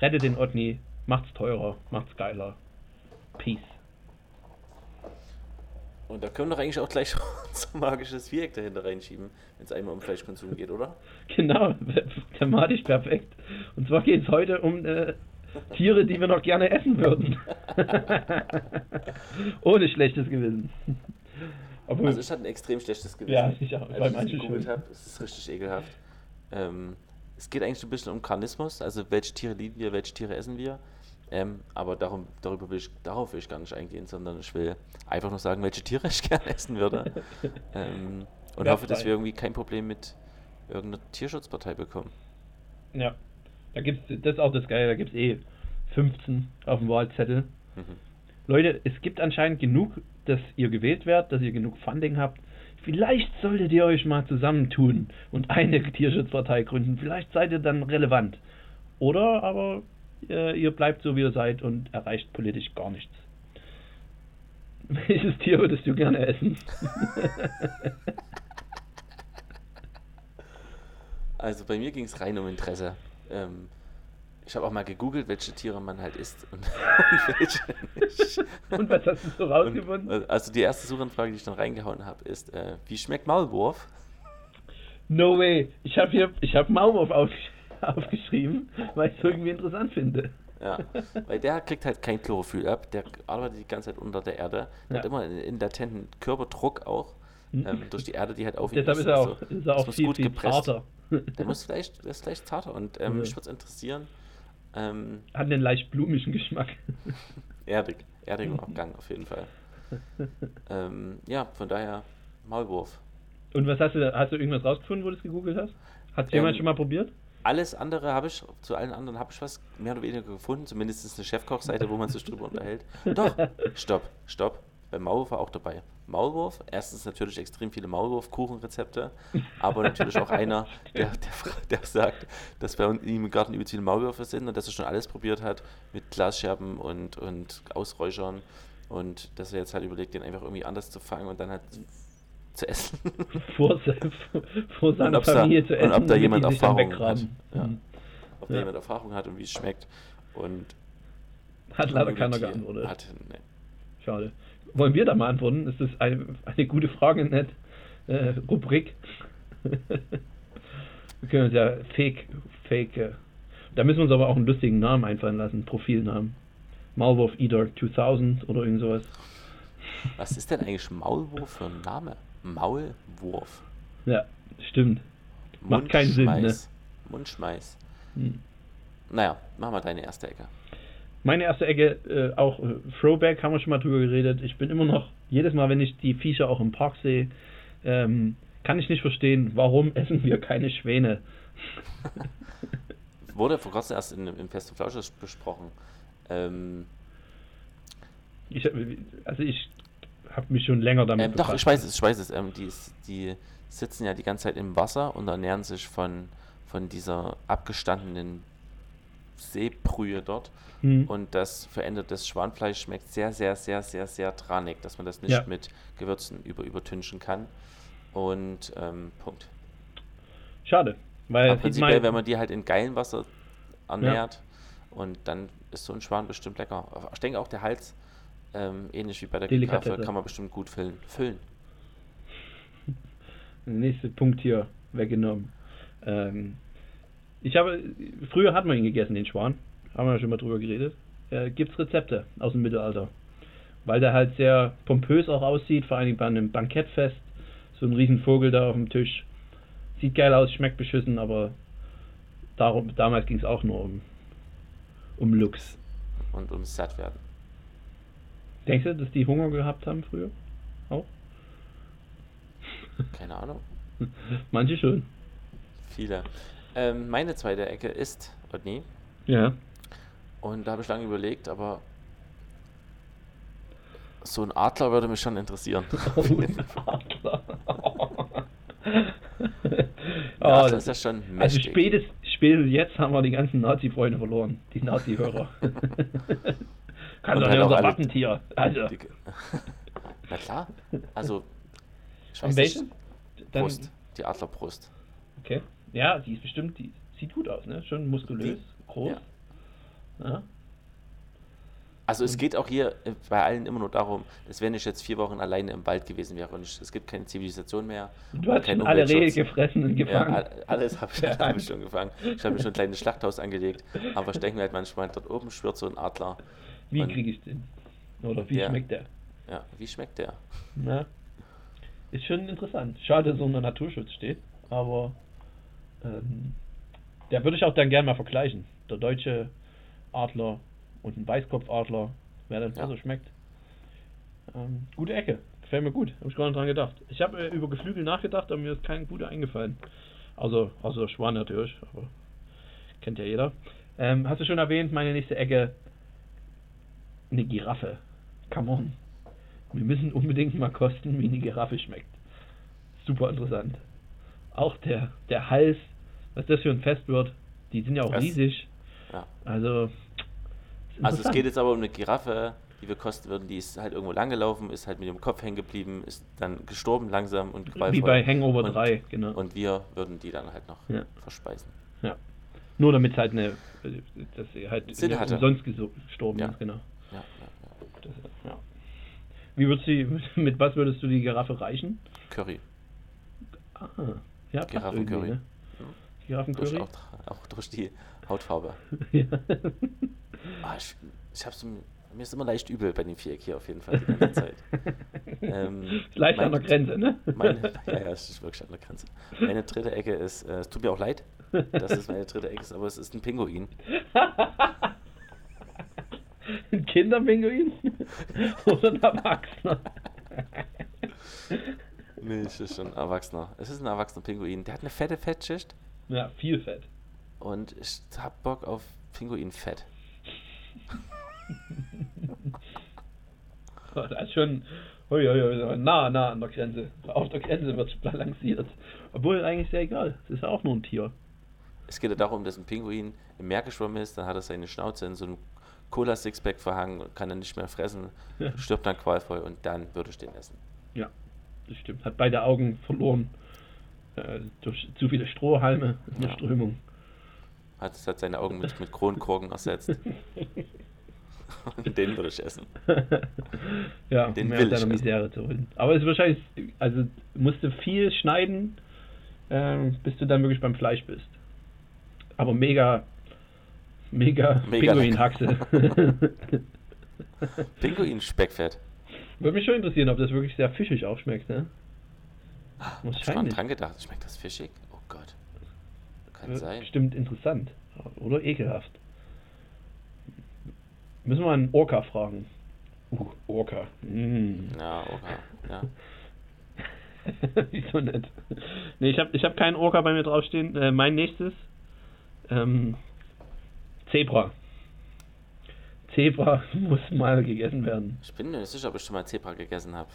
Rettet den Otni. Macht's teurer. Macht's geiler. Peace. Und da können wir doch eigentlich auch gleich unser magisches Viereck dahinter reinschieben, wenn es einmal um Fleischkonsum geht, oder? Genau, thematisch perfekt. Und zwar geht es heute um äh, Tiere, die wir noch gerne essen würden. Ohne schlechtes Gewissen. Obwohl, Also ich hatte ein extrem schlechtes Gewissen. Ja, ich auch. Als ich gegoogelt habe, es ist richtig ekelhaft. Ähm, es geht eigentlich ein bisschen um Karnismus, also welche Tiere lieben wir, welche Tiere essen wir. Ähm, aber darum, darüber will ich, darauf will ich gar nicht eingehen, sondern ich will einfach nur sagen, welche Tiere ich gerne essen würde. ähm, und Ja, hoffe, dass wir irgendwie kein Problem mit irgendeiner Tierschutzpartei bekommen. ja, da gibt's, das ist auch das Geile, da gibt es eh 15 auf dem Wahlzettel. Mhm. Leute, es gibt anscheinend genug, dass ihr gewählt werdet, dass ihr genug Funding habt. Vielleicht solltet ihr euch mal zusammentun und eine Tierschutzpartei gründen. Vielleicht seid ihr dann relevant. Oder aber äh, ihr bleibt so, wie ihr seid und erreicht politisch gar nichts. Welches Tier würdest du gerne essen? Also bei mir ging es rein um Interesse. Ähm, ich habe auch mal gegoogelt, welche Tiere man halt isst und, und welche nicht. und was hast du so rausgefunden? Und, also die erste Suchanfrage, die ich dann reingehauen habe, ist, äh, wie schmeckt Maulwurf? No way. Ich habe hier, ich habe Maulwurf auf, aufgeschrieben, weil ich es irgendwie interessant finde. Ja, weil der kriegt halt kein Chlorophyll ab, der arbeitet die ganze Zeit unter der Erde, der hat Ja. immer einen, latenten Körberdruck auch, ähm, durch die Erde, die halt auf ihn Deshalb ist er auch, ist er auch viel, gut viel gepresst. zarter. Der muss vielleicht, der ist vielleicht zarter und ähm, Ja. mich würde es interessieren, ähm, Hat einen leicht blumischen Geschmack. erdig, erdiger Abgang auf jeden Fall. ähm, ja, von daher Maulwurf. Und was hast du hast du irgendwas rausgefunden, wo du es gegoogelt hast? Hat jemand Ähm, schon mal probiert? Alles andere habe ich, zu allen anderen habe ich was mehr oder weniger gefunden, zumindest ist eine Chefkochseite, wo man sich drüber unterhält. Doch, stopp, stopp. Beim Maulwurf war auch dabei. Maulwurf, erstens natürlich extrem viele Maulwurf-Kuchenrezepte, aber natürlich auch einer, der, der, der sagt, dass bei uns ihm im Garten übelst viele Maulwürfe sind und dass er schon alles probiert hat mit Glasscherben und, und Ausräuchern und dass er jetzt halt überlegt, den einfach irgendwie anders zu fangen und dann halt zu essen. Vor, vor seiner ob's da- Familie zu und essen, ob da jemand Erfahrung hat. Ja. Mhm. Ob da Ja. jemand Erfahrung hat und wie es schmeckt. Und Hat leider keiner geantwortet. Hat, nee. Schade. Wollen wir da mal antworten? Ist das eine, eine gute Frage, nicht? Äh, Rubrik. wir können uns ja Fake, Fake. Äh, da müssen wir uns aber auch einen lustigen Namen einfallen lassen, Profilnamen. Maulwurf Eater 2000 oder irgend sowas. Was ist denn eigentlich Maulwurf für ein Name? Maulwurf. Ja, stimmt. Macht keinen Sinn, ne? Mundschmeiß. Mundschmeiß. Hm. Naja, mach mal deine erste Ecke. Meine erste Ecke, äh, auch äh, Throwback, haben wir schon mal drüber geredet. Ich bin immer noch, jedes Mal, wenn ich die Viecher auch im Park sehe, ähm, kann ich nicht verstehen, warum essen wir keine Schwäne. Wurde vor kurzem erst in, im Fest und Flausch besprochen. Ähm, Ich, hab- also ich habe mich schon länger damit ähm, doch, ich weiß es, ich weiß es. Ähm, die, die sitzen ja die ganze Zeit im Wasser und ernähren sich von, von dieser abgestandenen Seebrühe dort. Hm. Und das verändertes Schwanfleisch schmeckt sehr, sehr, sehr, sehr, sehr tranig, dass man das nicht Ja. mit Gewürzen über, übertünchen kann. Und ähm, Punkt. Schade. Weil Aber prinzipiell, mal- wenn man die halt in geilem Wasser ernährt und dann ist so ein Schwan bestimmt lecker. Ich denke auch der Hals, ähm, ähnlich wie bei der Delikatesse. kann man bestimmt gut füllen. füllen. Nächster Punkt hier weggenommen. Ähm, ich habe, früher hat man ihn gegessen, den Schwan. Haben wir ja schon mal drüber geredet. Äh, Gibt es Rezepte aus dem Mittelalter. Weil der halt sehr pompös auch aussieht, vor allem bei einem Bankettfest. so ein Riesenvogel da auf dem Tisch. Sieht geil aus, schmeckt beschissen, aber darum, damals ging es auch nur um, um Lux. Und ums Sattwerden. Denkst du, dass die Hunger gehabt haben früher? Auch? Keine Ahnung. Manche schon. Viele. Ähm, meine zweite Ecke ist Otni. Ja. Und da habe ich lange überlegt, aber so ein Adler würde mich schon interessieren. Oh, ein Adler. Oh, Oh, das ist ja schon also mächtig. spätestens, spätestens jetzt haben wir die ganzen Nazi-Freunde verloren. Die Nazi-Hörer. Kann doch halt nicht unser Wappentier. Also, Die- Na klar. Also, ich weiß welchen? Dann, Brust. Die Adlerbrust. okay. Ja, die ist bestimmt, die sieht gut aus, ne? Schon muskulös, groß. Ja. Also es geht auch hier äh, bei allen immer nur darum, dass wenn ich jetzt vier Wochen alleine im Wald gewesen wäre und ich, es gibt keine Zivilisation mehr, Du hast schon alle Rehe gefressen und Ja, gefangen. all- alles habe ich, Ja. hab ich schon gefangen. Ich habe mir schon ein kleines Schlachthaus angelegt, aber ich denke mir halt manchmal, dort oben schwirrt so ein Adler. Wie kriege ich den? Oder wie Ja. schmeckt der? Ja, wie schmeckt der? Na, ist schon interessant. Schade, dass er unter Naturschutz steht, aber ähm, der würde ich auch dann gerne mal vergleichen. Der deutsche Adler und ein Weißkopfadler, wer dann Ja. besser schmeckt. Ähm, gute Ecke, gefällt mir gut, habe ich gar nicht dran gedacht. Ich habe äh, über Geflügel nachgedacht, aber mir ist kein guter eingefallen. Also, außer Schwan natürlich, aber kennt ja jeder. Ähm, hast du schon erwähnt, meine nächste Ecke, eine Giraffe. Come on. Wir müssen unbedingt mal kosten, wie eine Giraffe schmeckt. Super interessant. Auch der, der Hals, was das für ein Fest wird, die sind ja auch Das- riesig. Ja. Also, Also es geht jetzt aber um eine Giraffe, die wir kosten würden, die ist halt irgendwo langgelaufen, ist halt mit dem Kopf hängen geblieben, ist dann gestorben langsam und qualvoll. Wie bei Hangover und, 3, genau. Und wir würden die dann halt noch Ja. verspeisen. ja. Nur damit es halt eine, dass sie halt Sinn hatte. umsonst gestorben Ja. ist, genau. Ja, ja, ja. Das, ja. Wie würdest du, mit was würdest du die Giraffe reichen? Curry. Ah, ja, Giraffencurry. irgendwie, ne? Durch Giraffencurry? auch, auch durch die Hautfarbe. ja. Ah, ich ich hab's, mir ist immer leicht übel bei dem Viereck hier auf jeden Fall die ganze Zeit. Ähm, leicht an der mein- Grenze, ne? Meine, ja, ja, es ist wirklich an der Grenze. Meine dritte Ecke ist, äh, es tut mir auch leid, dass es meine dritte Ecke ist, aber es ist ein Pinguin. Ein Kinderpinguin? Oder ein Erwachsener? Nee, es ist schon ein Erwachsener. Es ist ein erwachsener Pinguin. Der hat eine fette Fettschicht ja, viel Fett. und ich hab Bock auf Pinguinfett. Das ist schon ui, ui, ui, nah, nah an der Grenze. Auf der Grenze wird es balanciert. Obwohl eigentlich sehr egal. Es ist ja auch nur ein Tier. Es geht ja darum, dass ein Pinguin im Meer geschwommen ist, dann hat er seine Schnauze in so einem Cola-Sixpack verhangen und kann dann nicht mehr fressen, stirbt dann qualvoll und dann würde ich den essen. Ja, das stimmt. Hat beide Augen verloren. Äh, durch zu viele Strohhalme in der Ja. Strömung. Hat, hat seine Augen mit, mit Kronkorken ersetzt. Und den würde ich essen. ja, Den mehr will aus ich deiner essen. Misere zu holen. Aber es ist wahrscheinlich, also musst du viel schneiden, ähm, bis du dann wirklich beim Fleisch bist. Aber mega, mega, Mega Pinguinhaxe. Pinguin-Speckfett. Würde mich schon interessieren, ob das wirklich sehr fischig auch schmeckt, ne? Hab ich mal Wahrscheinlich. dran gedacht. Schmeckt das fischig? Oh Gott. Kann Wird sein. Bestimmt interessant. Oder ekelhaft. Müssen wir einen Orca fragen. Uh, Orca. Mm. Ja, okay. Ja. Wieso nicht? Nee, ich habe ich hab keinen Orca bei mir draufstehen. Äh, mein nächstes ähm, Zebra. Zebra muss mal gegessen werden. Ich bin mir nicht sicher, ob ich schon mal Zebra gegessen habe.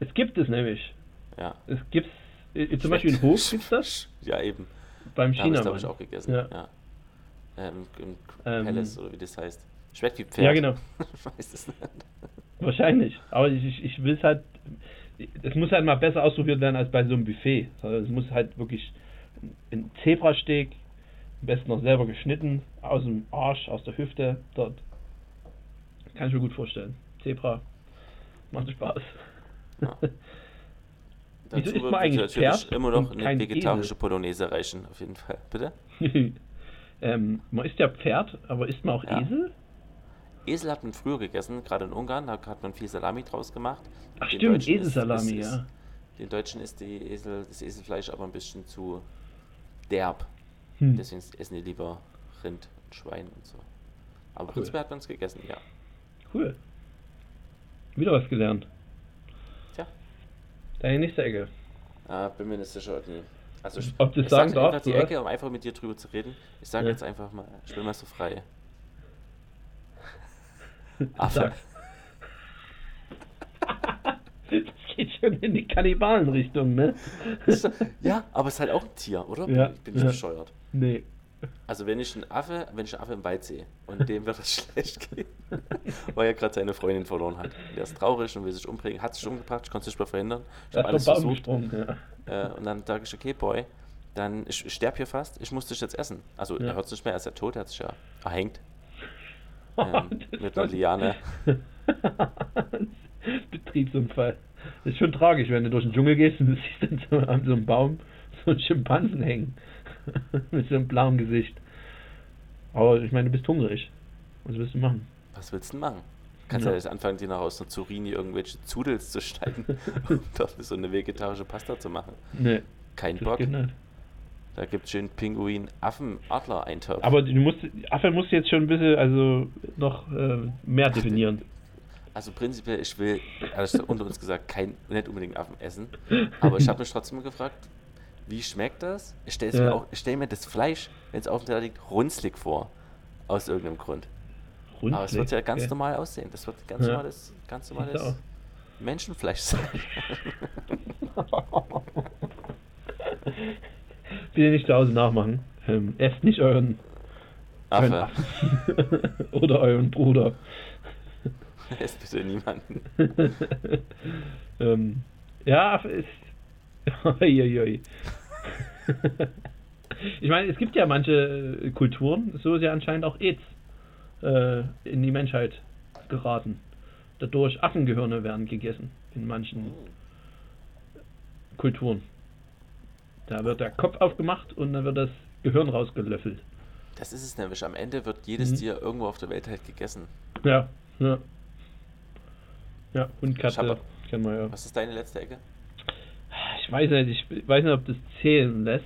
Es gibt es nämlich. Ja. Es gibt äh, zum Beispiel in Hof gibt's das. Ja, eben. Beim Da habe ich, China. auch gegessen. Ja. Ja. Ähm, Im Ähm. Palace oder wie das heißt. Schmeckt wie Pferd. Ja, genau. ich weiß es nicht. Wahrscheinlich. Aber ich, ich, ich will es halt. Es muss halt mal besser ausprobiert werden als bei so einem Buffet. Also es muss halt wirklich ein Zebrasteak, am besten noch selber geschnitten, aus dem Arsch, aus der Hüfte, dort. Kann ich mir gut vorstellen. Zebra macht Spaß. Ja. Wieso Dazu man eigentlich natürlich Pferd immer noch eine vegetarische Esel? Polonaise reichen, auf jeden Fall. Bitte? ähm, man isst ja Pferd, aber isst man auch Ja. Esel? Esel hat man früher gegessen, gerade in Ungarn, da hat man viel Salami draus gemacht. Ach Den stimmt, ist- Eselsalami, ist- ja. Den Deutschen ist die Esel, das Eselfleisch aber ein bisschen zu derb. Hm. Deswegen essen die lieber Rind und Schwein und so. Aber Cool. prinzipiell hat man es gegessen, ja. Cool. Wieder was gelernt. Deine nächste Ecke. Ah, bin mir nicht sicher, Otni. Also, ich, Ob ich es sagen sag einfach die oder? Ecke, um einfach mit dir drüber zu reden. Ich sage Ja. jetzt einfach mal, ich bin mal so frei. Affe. Das geht schon in die Kannibalenrichtung, ne? ja, aber es ist halt auch ein Tier, oder? Ja, Bin ich ja. bescheuert. Nee. Also wenn ich einen Affe, wenn ich einen Affe im Wald sehe und dem wird es schlecht gehen, weil er gerade seine Freundin verloren hat. Der ist traurig und will sich umbringen, hat sich umgebracht, ich konnte es nicht mehr verhindern. Ich habe alles versucht. ja. Äh, und dann sage ich, okay, Boy, dann ich, ich sterbe hier fast, ich muss dich jetzt essen. Also Ja. er hört es nicht mehr, er ist ja tot, er hat sich ja erhängt ähm, mit einer Liane. Betriebsunfall. Das ist schon tragisch, wenn du durch den Dschungel gehst und du siehst dann so an so einem Baum so einen Schimpansen hängen. Mit so einem blauen Gesicht. Aber ich meine, du bist hungrig. Was willst du machen? Was willst du machen? Kannst ja, Ja. jetzt anfangen, dir noch aus einer Zurini irgendwelche Zudels zu schneiden, um dort so eine vegetarische Pasta zu machen. Nee, Kein Bock. nicht. Da gibt es schön Pinguin, Affen, Adler Eintopf. Aber du musst, Affe musst du jetzt schon ein bisschen, also noch äh, mehr definieren. Also prinzipiell, ich will, also unter uns gesagt, kein, nicht unbedingt Affen essen. Aber ich habe mich trotzdem gefragt, wie schmeckt das? Ich stelle Ja. mir, stell mir das Fleisch, wenn es auf dem Teller liegt, runzlig vor. Aus irgendeinem Grund. Aber es wird ja ganz okay. normal aussehen. Das wird ganz Ja. normales, ganz normales. Menschenfleisch sein. Bitte nicht zu Hause nachmachen. Ähm, esst nicht euren, Affe. Oder euren Bruder. Esst bitte niemanden. ähm, ja, Affe ist. Ich meine, es gibt ja manche äh, Kulturen, so ist ja anscheinend auch AIDS äh, in die Menschheit geraten. Dadurch Affengehirne werden gegessen in manchen Kulturen. Da wird der Kopf aufgemacht und dann wird das Gehirn rausgelöffelt. Das ist es nämlich. Am Ende wird jedes Mhm. Tier irgendwo auf der Welt halt gegessen. Ja, ja. Ja, Hund, Katze, hab- ja. Was ist deine letzte Ecke? Ich weiß nicht, ich weiß nicht, ob das zählen lässt,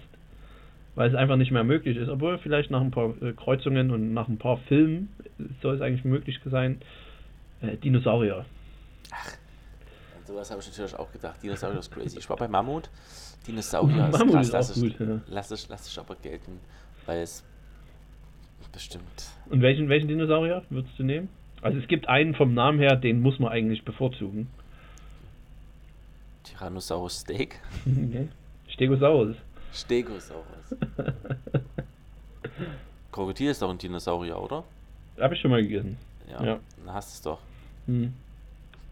weil es einfach nicht mehr möglich ist. Obwohl vielleicht nach ein paar äh, Kreuzungen und nach ein paar Filmen soll es eigentlich möglich sein. Äh, Dinosaurier. An sowas habe ich natürlich auch gedacht. Dinosaurier ist crazy. Ich war bei Mammut. Dinosaurier ist Mammut krass. ist lass, ich, gut, ja. lass, ich, lass ich aber gelten, weil es bestimmt. Und welchen, welchen Dinosaurier würdest du nehmen? Also es gibt einen vom Namen her, den muss man eigentlich bevorzugen. Tyrannosaurus Steak. Okay. Stegosaurus. Stegosaurus. Krokodil ist doch ein Dinosaurier, oder? Habe ich schon mal gegessen. Ja. Ja. Dann hast du es doch. Hm.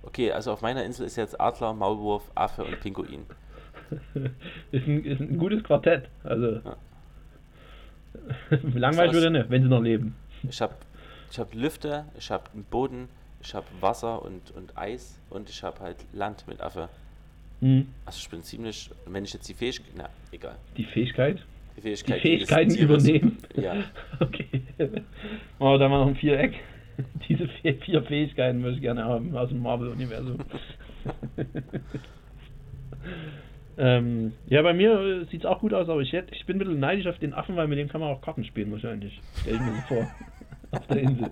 Okay, also auf meiner Insel ist jetzt Adler, Maulwurf, Affe und Pinguin. ist, ein, ist ein gutes Quartett. Also Ja. langweilig würde nicht, wenn sie noch leben. Ich habe ich hab Lüfte, ich habe einen Boden, ich habe Wasser und, und Eis und ich habe halt Land mit Affe. Hm. Also ich bin ziemlich, wenn ich jetzt die Fähigkeit, na, egal. Die Fähigkeit? Die Die Fähigkeit jedes Fähigkeiten übernehmen? Ja, Okay. Oh, da war noch ein Viereck. Diese vier, vier Fähigkeiten würde ich gerne haben aus dem Marvel-Universum. ähm, ja, bei mir sieht es auch gut aus, aber ich, hätt, ich bin ein bisschen neidisch auf den Affen, weil mit dem kann man auch Karten spielen wahrscheinlich. Stell ich mir so vor. Auf der Insel.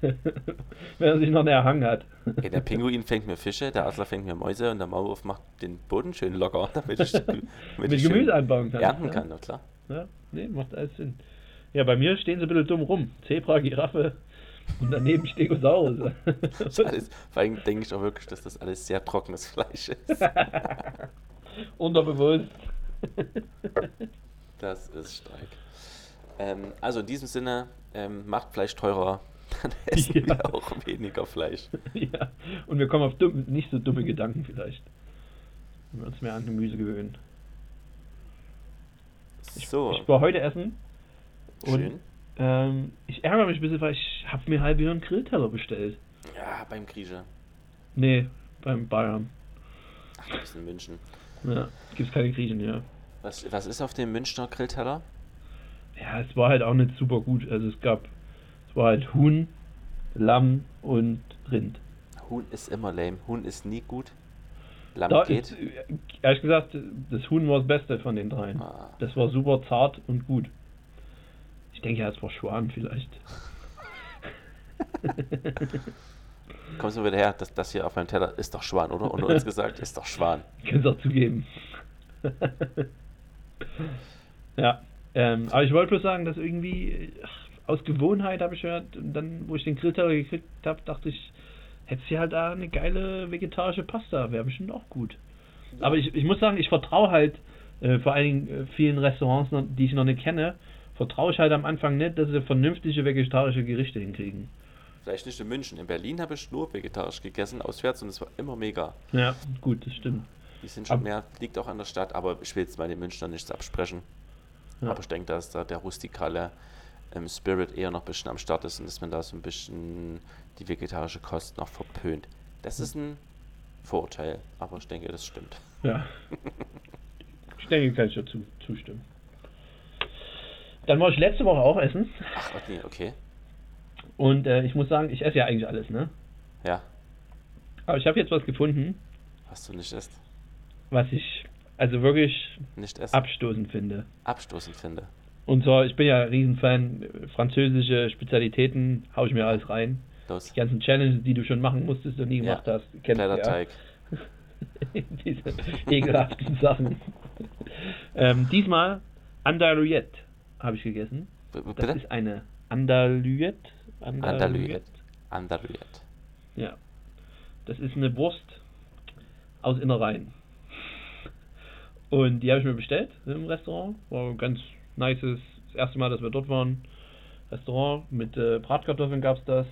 Wenn er sich noch näher Hang hat. Ey, der Pinguin fängt mir Fische, der Adler fängt mir Mäuse und der Maulwurf macht den Boden schön locker, damit ich, damit Mit ich Gemüse anbauen kann. ernten ja. kann, na klar. Ja, nee, macht alles Sinn. Ja, bei mir stehen sie ein bisschen dumm rum. Zebra, Giraffe und daneben Stegosaurus. Alles, vor allem denke ich auch wirklich, dass das alles sehr trockenes Fleisch ist. Unterbewusst. Das ist stark. Ähm, also in diesem Sinne, ähm, macht Fleisch teurer, dann essen Ja. wir auch weniger Fleisch. ja, und wir kommen auf dumm, nicht so dumme Gedanken vielleicht. Wenn wir uns mehr an Gemüse gewöhnen. So, Ich war heute essen und schön. ähm, ich ärgere mich ein bisschen, weil ich habe mir halb wieder einen Grillteller bestellt. Ja, beim Grieche. Nee, beim Bayern. Ach, du bist in München. Ja, gibt's keine Griechen, ja. Was, was ist auf dem Münchner Grillteller? Ja, es war halt auch nicht super gut. Also es gab, es war halt Huhn, Lamm und Rind. Huhn ist immer lame. Huhn ist nie gut. Lamm Da geht. ist, ehrlich gesagt, das Huhn war das Beste von den dreien. Ah. Das war super zart und gut. Ich denke, ja, es war Schwan vielleicht. Kommst du wieder her, das, das hier auf meinem Teller ist doch Schwan, oder? Und uns gesagt, ist doch Schwan. Kannst auch zugeben. ja, ähm, aber ich wollte bloß sagen, dass irgendwie ach, aus Gewohnheit habe ich ja dann, wo ich den Grillteller gekriegt habe, dachte ich, hättest du halt da eine geile vegetarische Pasta, wäre bestimmt auch gut. Aber ich, ich muss sagen, ich vertraue halt äh, vor allen Dingen äh, vielen Restaurants, noch, die ich noch nicht kenne, vertraue ich halt am Anfang nicht, dass sie vernünftige vegetarische Gerichte hinkriegen. Vielleicht nicht in München. In Berlin habe ich nur vegetarisch gegessen, auswärts, und es war immer mega. Ja, gut, das stimmt. Die sind schon Ab- mehr, liegt auch an der Stadt, aber ich will jetzt bei den Münchnern nichts absprechen. Ja. Aber ich denke, dass da der rustikale ähm, Spirit eher noch ein bisschen am Start ist und dass man da so ein bisschen die vegetarische Kost noch verpönt. Das ist ein Vorurteil, aber ich denke, das stimmt. Ja. Ich denke, kann ich dazu zustimmen. Dann war ich letzte Woche auch essen Ach, nee, okay. und äh, ich muss sagen, ich esse ja eigentlich alles, ne? Ja, Aber ich habe jetzt was gefunden, was du nicht isst. was ich also wirklich Nicht essen. abstoßend finde. abstoßend finde. Und zwar, ich bin ja ein Riesenfan, französische Spezialitäten, hau ich mir alles rein. Los. Die ganzen Challenges, die du schon machen musstest und nie Ja. gemacht hast, kennst du ja. Kleiderteig. Diese ekelhaften Sachen. ähm, diesmal Andalouyette habe ich gegessen. B- b- Das Bitte? ist eine Andalouyette. Andalouyette. Andalouyette. Ja. Das ist eine Wurst aus Innereien. Und die habe ich mir bestellt im Restaurant. War ein ganz nices, das erste Mal, dass wir dort waren. Restaurant mit äh, Bratkartoffeln gab es das.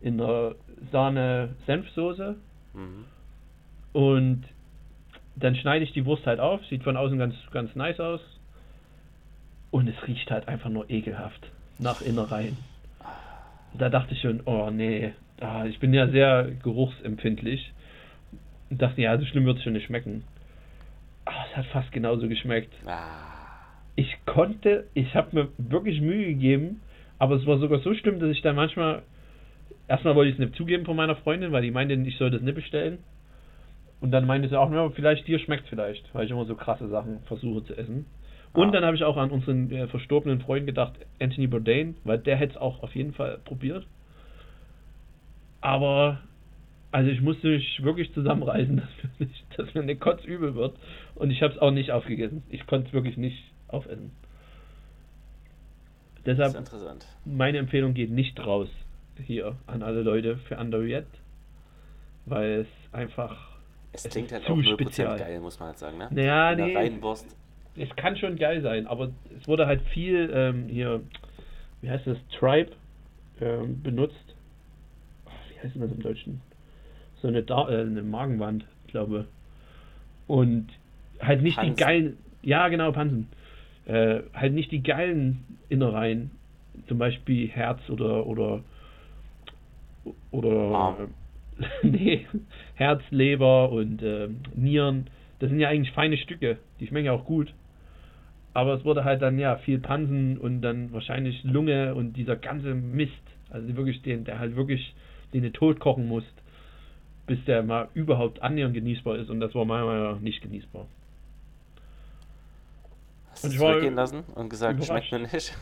In der Sahne-Senfsoße. Mhm. Und dann schneide ich die Wurst halt auf. Sieht von außen ganz, ganz nice aus. Und es riecht halt einfach nur ekelhaft nach Innereien. Da dachte ich schon, oh nee, ah, ich bin ja sehr geruchsempfindlich. Und dachte, ja, so schlimm wird es schon nicht schmecken. Ah, es hat fast genauso geschmeckt. Ah, Ich konnte, ich habe mir wirklich Mühe gegeben, aber es war sogar so schlimm, dass ich dann manchmal, erstmal wollte ich es nicht zugeben von meiner Freundin, weil die meinte, ich soll das nicht bestellen. Und dann meinte sie auch, ja, vielleicht dir schmeckt vielleicht, weil ich immer so krasse Sachen versuche zu essen. Und Ah. dann habe ich auch an unseren äh, verstorbenen Freund gedacht, Anthony Bourdain, weil der hätte es auch auf jeden Fall probiert. Aber, also ich musste mich wirklich zusammenreißen, dass mir, nicht, dass mir eine kotzübel wird. Und ich habe es auch nicht aufgegessen. Ich konnte es wirklich nicht aufessen. Deshalb, meine Empfehlung geht nicht raus hier an alle Leute für Andouillette, weil es einfach, Es Es klingt halt zu auch 0% spezial. geil, muss man halt sagen, ne? naja, nee, reinen Wurst. es kann schon geil sein, aber es wurde halt viel ähm, hier, wie heißt das, Tribe ähm, benutzt. Wie heißt das im Deutschen? So eine, da äh, eine Magenwand, glaube Und halt nicht Pansen. die geilen, ja genau, Pansen. Äh, halt nicht die geilen Innereien, zum Beispiel Herz oder oder oder äh, nee, Herz, Leber und ähm, Nieren. Das sind ja eigentlich feine Stücke, die schmecken ja auch gut. Aber es wurde halt dann ja viel Pansen und dann wahrscheinlich Lunge und dieser ganze Mist, also wirklich den, der halt wirklich den du tot kochen musst, bis der mal überhaupt annähernd genießbar ist und das war meiner Meinung nach nicht genießbar. Hast du es ich zurückgehen lassen und gesagt, schmeckt mir nicht?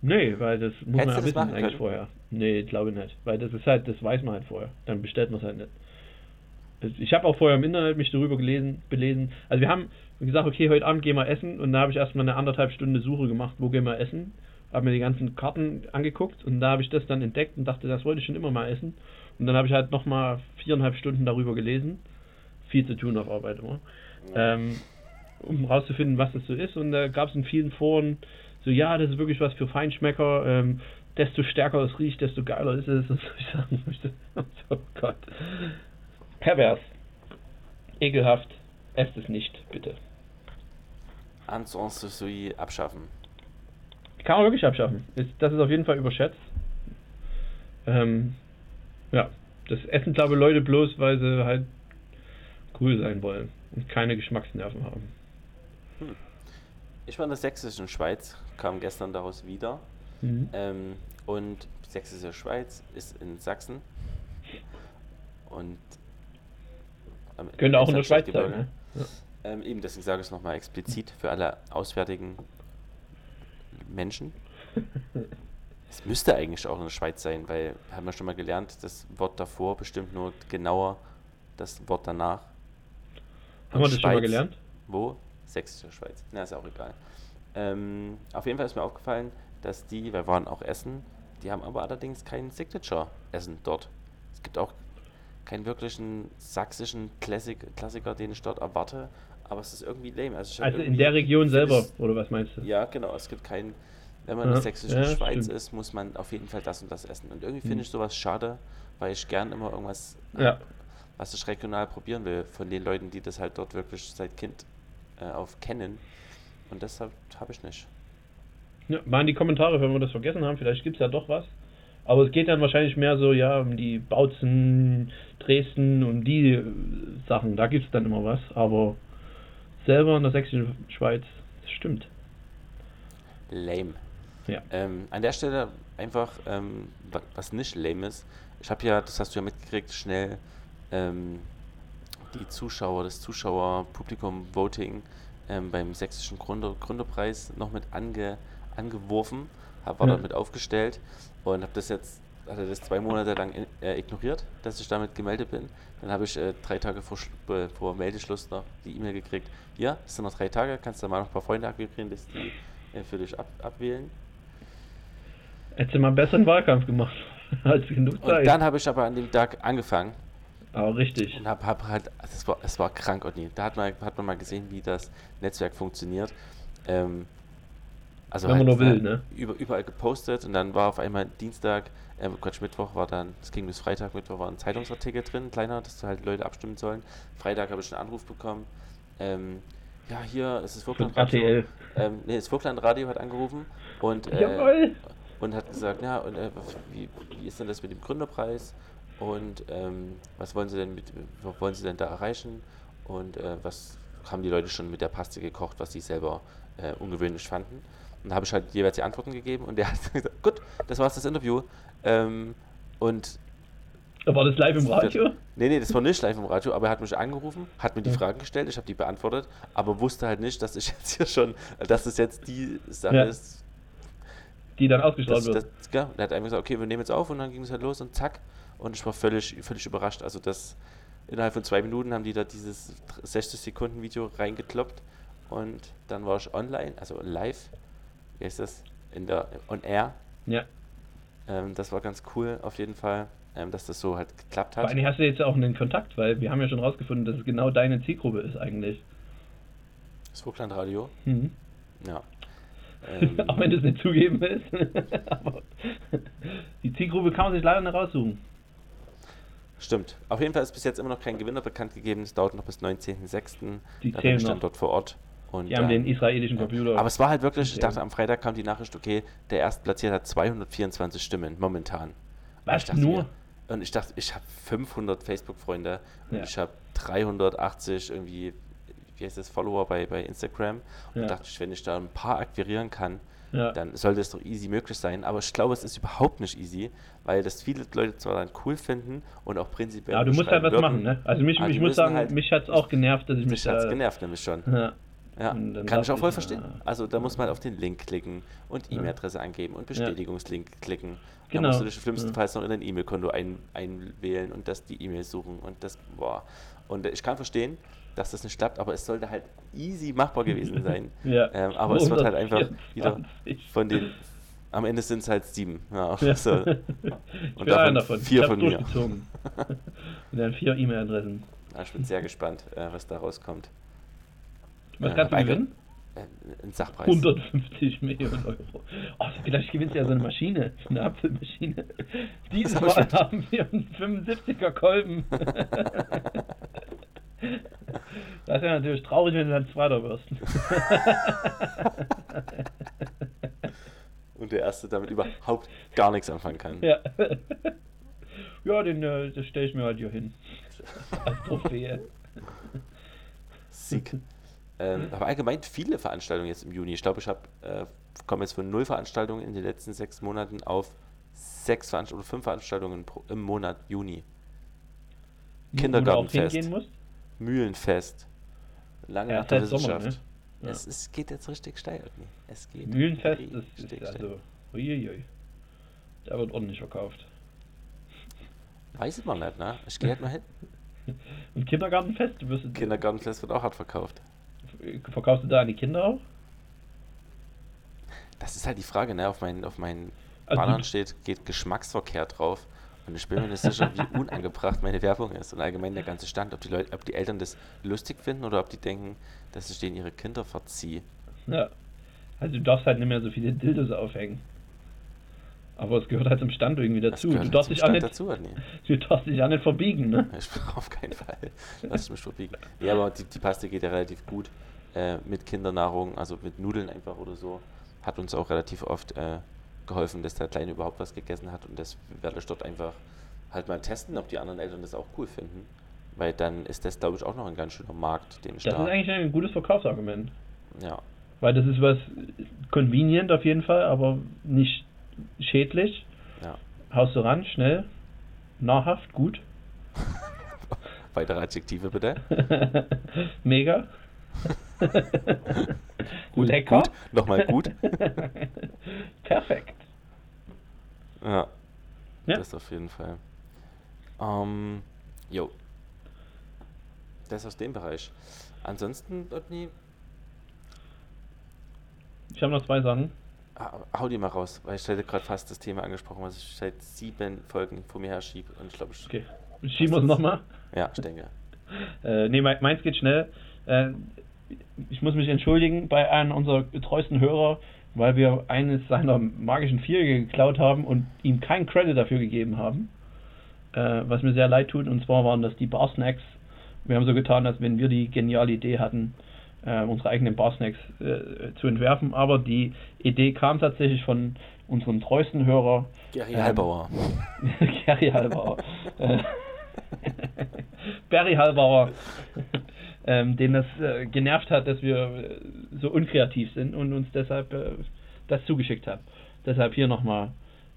Nee, weil das muss Hättest man ja wissen eigentlich können? vorher. Nee, glaube nicht. Weil das ist halt, das weiß man halt vorher. Dann bestellt man es halt nicht. Ich habe auch vorher im Internet mich darüber gelesen, belesen. Also wir haben gesagt, okay, heute Abend gehen wir essen und da habe ich erstmal eine anderthalb Stunde Suche gemacht, wo gehen wir essen. Habe mir die ganzen Karten angeguckt und da habe ich das dann entdeckt und dachte, das wollte ich schon immer mal essen. Und dann habe ich halt nochmal viereinhalb Stunden darüber gelesen. Viel zu tun auf Arbeit immer. Ähm, um rauszufinden, was das so ist. Und da gab es in vielen Foren so, ja, das ist wirklich was für Feinschmecker. Ähm, desto stärker es riecht, desto geiler ist es. Und ich sagen möchte, oh Gott. Pervers. Ekelhaft. Esst es nicht, bitte. Ansonsten Sui abschaffen. Kann man wirklich abschaffen. Ist, das ist auf jeden Fall überschätzt. Ähm, ja, das essen, glaube ich, Leute bloß, weil sie halt cool sein wollen und keine Geschmacksnerven haben. Ich war in der sächsischen Schweiz, kam gestern daraus wieder. Mhm. Ähm, und sächsische Schweiz ist in Sachsen. Und am Könnte auch in der Schweiz sein. Ne? Ja. Ähm, eben, deswegen sage ich es nochmal explizit für alle auswärtigen Menschen. Es müsste eigentlich auch in der Schweiz sein, weil, haben wir schon mal gelernt, das Wort davor bestimmt nur genauer das Wort danach. Haben wir das schon mal Schweiz. gelernt? Wo? Sächsische Schweiz. Na, ist auch egal. Ähm, auf jeden Fall ist mir aufgefallen, dass die, wir waren auch essen, die haben aber allerdings kein Signature-Essen dort. Es gibt auch keinen wirklichen sächsischen Klassik Klassiker, den ich dort erwarte, aber es ist irgendwie lame. Also, Also in der Region selber, es- oder was meinst du? Ja, genau. Es gibt keinen, wenn man Ja, in der sächsischen ja, Schweiz stimmt. ist, muss man auf jeden Fall das und das essen. Und irgendwie Hm. finde ich sowas schade, weil ich gern immer irgendwas Ja. was ich regional probieren will, von den Leuten, die das halt dort wirklich seit Kind äh, auf kennen. Und deshalb habe ich nicht. Ja, mal in die Kommentare, wenn wir das vergessen haben. Vielleicht gibt es ja doch was. Aber es geht dann wahrscheinlich mehr so, ja, um die Bautzen, Dresden, um die äh, Sachen. Da gibt es dann immer was. Aber selber in der sächsischen Schweiz, das stimmt. Lame. Ja. Ähm, an der Stelle einfach, ähm, wa- was nicht lame ist, ich habe ja, das hast du ja mitgekriegt, schnell ähm, die Zuschauer, das Zuschauerpublikum-Voting ähm, beim sächsischen Gründer, Gründerpreis noch mit ange, angeworfen, hab, war Ja. dort mit aufgestellt und habe das jetzt, hatte das zwei Monate lang in, äh, ignoriert, dass ich damit gemeldet bin. Dann habe ich äh, drei Tage vor, äh, vor Meldeschluss noch die E-Mail gekriegt, ja, es sind noch drei Tage, kannst du mal noch ein paar Freunde akquirieren, dass die äh, für dich ab, abwählen. Hättest du mal einen besseren Wahlkampf gemacht. Als genug Und Zeit. dann habe ich aber an dem Tag angefangen Aber richtig. und habe hab halt, es war, es war krank, Otni. Da hat man, hat man mal gesehen, wie das Netzwerk funktioniert. Ähm, also Wenn man halt, nur will, ne? Über, überall gepostet und dann war auf einmal Dienstag, äh, Quatsch, Mittwoch war dann, es ging bis Freitag, Mittwoch war ein Zeitungsartikel drin, kleiner, dass halt Leute abstimmen sollen. Freitag habe ich einen Anruf bekommen. Ähm, ja, hier ist das Von Vogtlandradio. RTL. Ähm, nee, das Vogtlandradio hat angerufen und äh! Und hat gesagt, ja, und äh, wie, wie ist denn das mit dem Gründerpreis und ähm, was wollen sie denn mit, was wollen sie denn da erreichen und äh, was haben die Leute schon mit der Paste gekocht, was sie selber äh, ungewöhnlich fanden. Und da habe ich halt jeweils die Antworten gegeben und der hat gesagt, gut, das war's das Interview. Ähm, und War das live im Radio? Nee, nee, das war nicht live im Radio, aber er hat mich angerufen, hat mir die. Fragen gestellt, ich habe die beantwortet, aber wusste halt nicht, dass ich jetzt hier schon, dass es jetzt die Sache Ja. ist, Die dann ausgestrahlt das, wird. das, ja, er hat einfach gesagt, okay, wir nehmen jetzt auf und dann ging es halt los und zack. Und ich war völlig, völlig überrascht. Also das innerhalb von zwei Minuten haben die da dieses 60 Sekunden Video reingekloppt und dann war ich online, also live, wie heißt das? In der on air. ja. Ähm, das war ganz cool auf jeden Fall, ähm, dass das so halt geklappt Vor hat. allem hast du jetzt auch einen Kontakt, weil wir haben ja schon rausgefunden, dass es genau deine Zielgruppe ist eigentlich. Das Vogtlandradio. Mhm. Ja. Ähm, auch wenn das nicht zugeben ist. Aber die Zielgruppe kann man sich leider nicht raussuchen. Stimmt. Auf jeden Fall ist bis jetzt immer noch kein Gewinner bekannt gegeben. Es dauert noch bis 19.06. Die Da zählen noch. dort vor Ort. Und, Die haben ähm, den israelischen Computer. Aber es war halt wirklich, ich Ja. dachte, am Freitag kam die Nachricht, okay, der Erstplatzierte hat 224 Stimmen momentan. Was, nur? mir- und ich dachte, ich habe 500 Facebook-Freunde und Ja. ich habe 380 irgendwie, wie heißt das, Follower bei, bei Instagram. Und Ja. dachte ich, wenn ich da ein paar akquirieren kann, ja. dann sollte es doch easy möglich sein. Aber ich glaube, es ist überhaupt nicht easy, weil das viele Leute zwar dann cool finden und auch prinzipiell. ja, du musst halt was beschreiben machen, ne? Also mich, ich muss sagen, halt- mich hat es auch genervt, dass ich mich Mich hat es da... genervt nämlich schon. Ja. Ja, dann kann ich auch voll ich, verstehen. ja. Also da muss man auf den Link klicken und Ja. E-Mail-Adresse angeben und Bestätigungslink klicken. Dann Genau. musst du dich schlimmstenfalls Ja. noch in dein E-Mail-Konto ein, einwählen und das die E-Mail suchen und das, boah. Und äh, ich kann verstehen, dass das nicht klappt, aber es sollte halt easy machbar gewesen sein. Ja. Ähm, aber es wird halt einfach wieder 124. von den, am Ende sind es halt sieben. Ja, Ja. so. ich Und bin einer davon davon. vier ich von mir. Und dann vier E-Mail-Adressen. Ja, ich bin sehr gespannt, äh, was da rauskommt. Was kannst du gewinnen? Äh, ein Sachpreis. 150 Millionen Euro. Oh, vielleicht gewinnst du ja so eine Maschine, eine Apfelmaschine. Dieses Mal haben wir einen 75er Kolben. Das wäre natürlich traurig, wenn du dann Zweiter wirst. Und der Erste damit überhaupt gar nichts anfangen kann. ja. Ja, den äh, das stelle ich mir halt hier hin. Als Trophäe. Sick. Ähm, aber allgemein viele Veranstaltungen jetzt im Juni. Ich glaube, ich habe äh, komme jetzt von null Veranstaltungen in den letzten sechs Monaten auf sechs Veranstaltungen oder fünf Veranstaltungen pro, im Monat Juni. Kindergartenfest. Mühlenfest. Lange Ja, nach der seit Sommer, Wissenschaft. ne? Ja. Es, es geht jetzt richtig steil, Otni. Es geht Mühlenfest richtig ist, ist steil. also. Uiuiui. Da wird ordentlich verkauft. Weiß man nicht, ne? Ich gehe halt mal hin. Und Kindergartenfest, du wirst Kindergartenfest wird auch hart verkauft. verkaufst du da an die Kinder auch? Das ist halt die Frage, ne? Auf meinen, auf meinen Also Bannern steht, geht Geschmacksverkehr drauf. Und ich bin mir nicht sicher, wie unangebracht meine Werbung ist und allgemein der ganze Stand. Ob die Leute, ob die Eltern das lustig finden oder ob die denken, dass ich denen ihre Kinder verziehe. Ja. Also du darfst halt nicht mehr so viele Dildos aufhängen. Aber es gehört halt zum Stand irgendwie dazu. Du darfst zum dich auch nicht, dazu, nee. du darfst dich auch nicht verbiegen, ne? Ich auf keinen Fall. Lass ich mich verbiegen. Ja, aber die, die Paste geht ja relativ gut äh, mit Kindernahrung, also mit Nudeln einfach oder so. Hat uns auch relativ oft äh, geholfen, dass der Kleine überhaupt was gegessen hat und das werde ich dort einfach halt mal testen, ob die anderen Eltern das auch cool finden. Weil dann ist das, glaube ich, auch noch ein ganz schöner Markt, den ich Das da. ist eigentlich ein gutes Verkaufsargument. ja. Weil das ist was convenient auf jeden Fall, aber nicht schädlich. Ja. Haust du ran, schnell, nahrhaft, gut. Weitere Adjektive bitte. Mega. Gut, Lecker. gut, nochmal gut. Perfekt. Ja. Ja. Das auf jeden Fall. Ähm, jo. Das aus dem Bereich. Ansonsten, Otni, Ich habe noch zwei Sachen. hau hau die mal raus, weil ich hätte gerade fast das Thema angesprochen, was ich seit sieben Folgen vor mir herschiebe. Und ich glaube, ich. Okay. Schieben wir es nochmal. Ja, ich denke. Äh, nee, me- meins geht schnell. Äh, ich muss mich entschuldigen bei einem unserer treuesten Hörer, weil wir eines seiner magischen Vierecke geklaut haben und ihm keinen Credit dafür gegeben haben. Äh, was mir sehr leid tut. Und zwar waren das die Bar Snacks. Wir haben so getan, als wenn wir die geniale Idee hatten, äh, unsere eigenen Bar Snacks äh, zu entwerfen. Aber die Idee kam tatsächlich von unserem treuesten Hörer, Gary Ähm, Halbauer. Gary Halbauer. Barry Halbauer, ähm, den das äh, genervt hat, dass wir äh, so unkreativ sind und uns deshalb äh, das zugeschickt hat. Deshalb hier nochmal,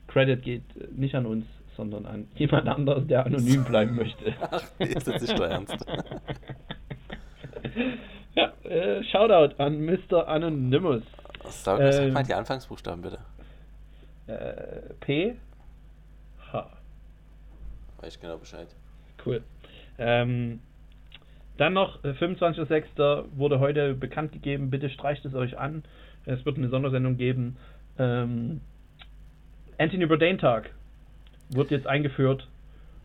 Credit geht nicht an uns, sondern an jemand anderes, der anonym bleiben möchte. Ach, ist das nicht dein Ernst? ja, äh, Shoutout an Mr. Anonymous. Sag, sag Ähm, mal die Anfangsbuchstaben bitte. Äh, P. H. Weiß ich genau Bescheid. Cool. Ähm, dann noch, äh, 25.06. wurde heute bekannt gegeben, bitte streicht es euch an. Es wird eine Sondersendung geben. Ähm, Anthony Bourdain Tag wird jetzt eingeführt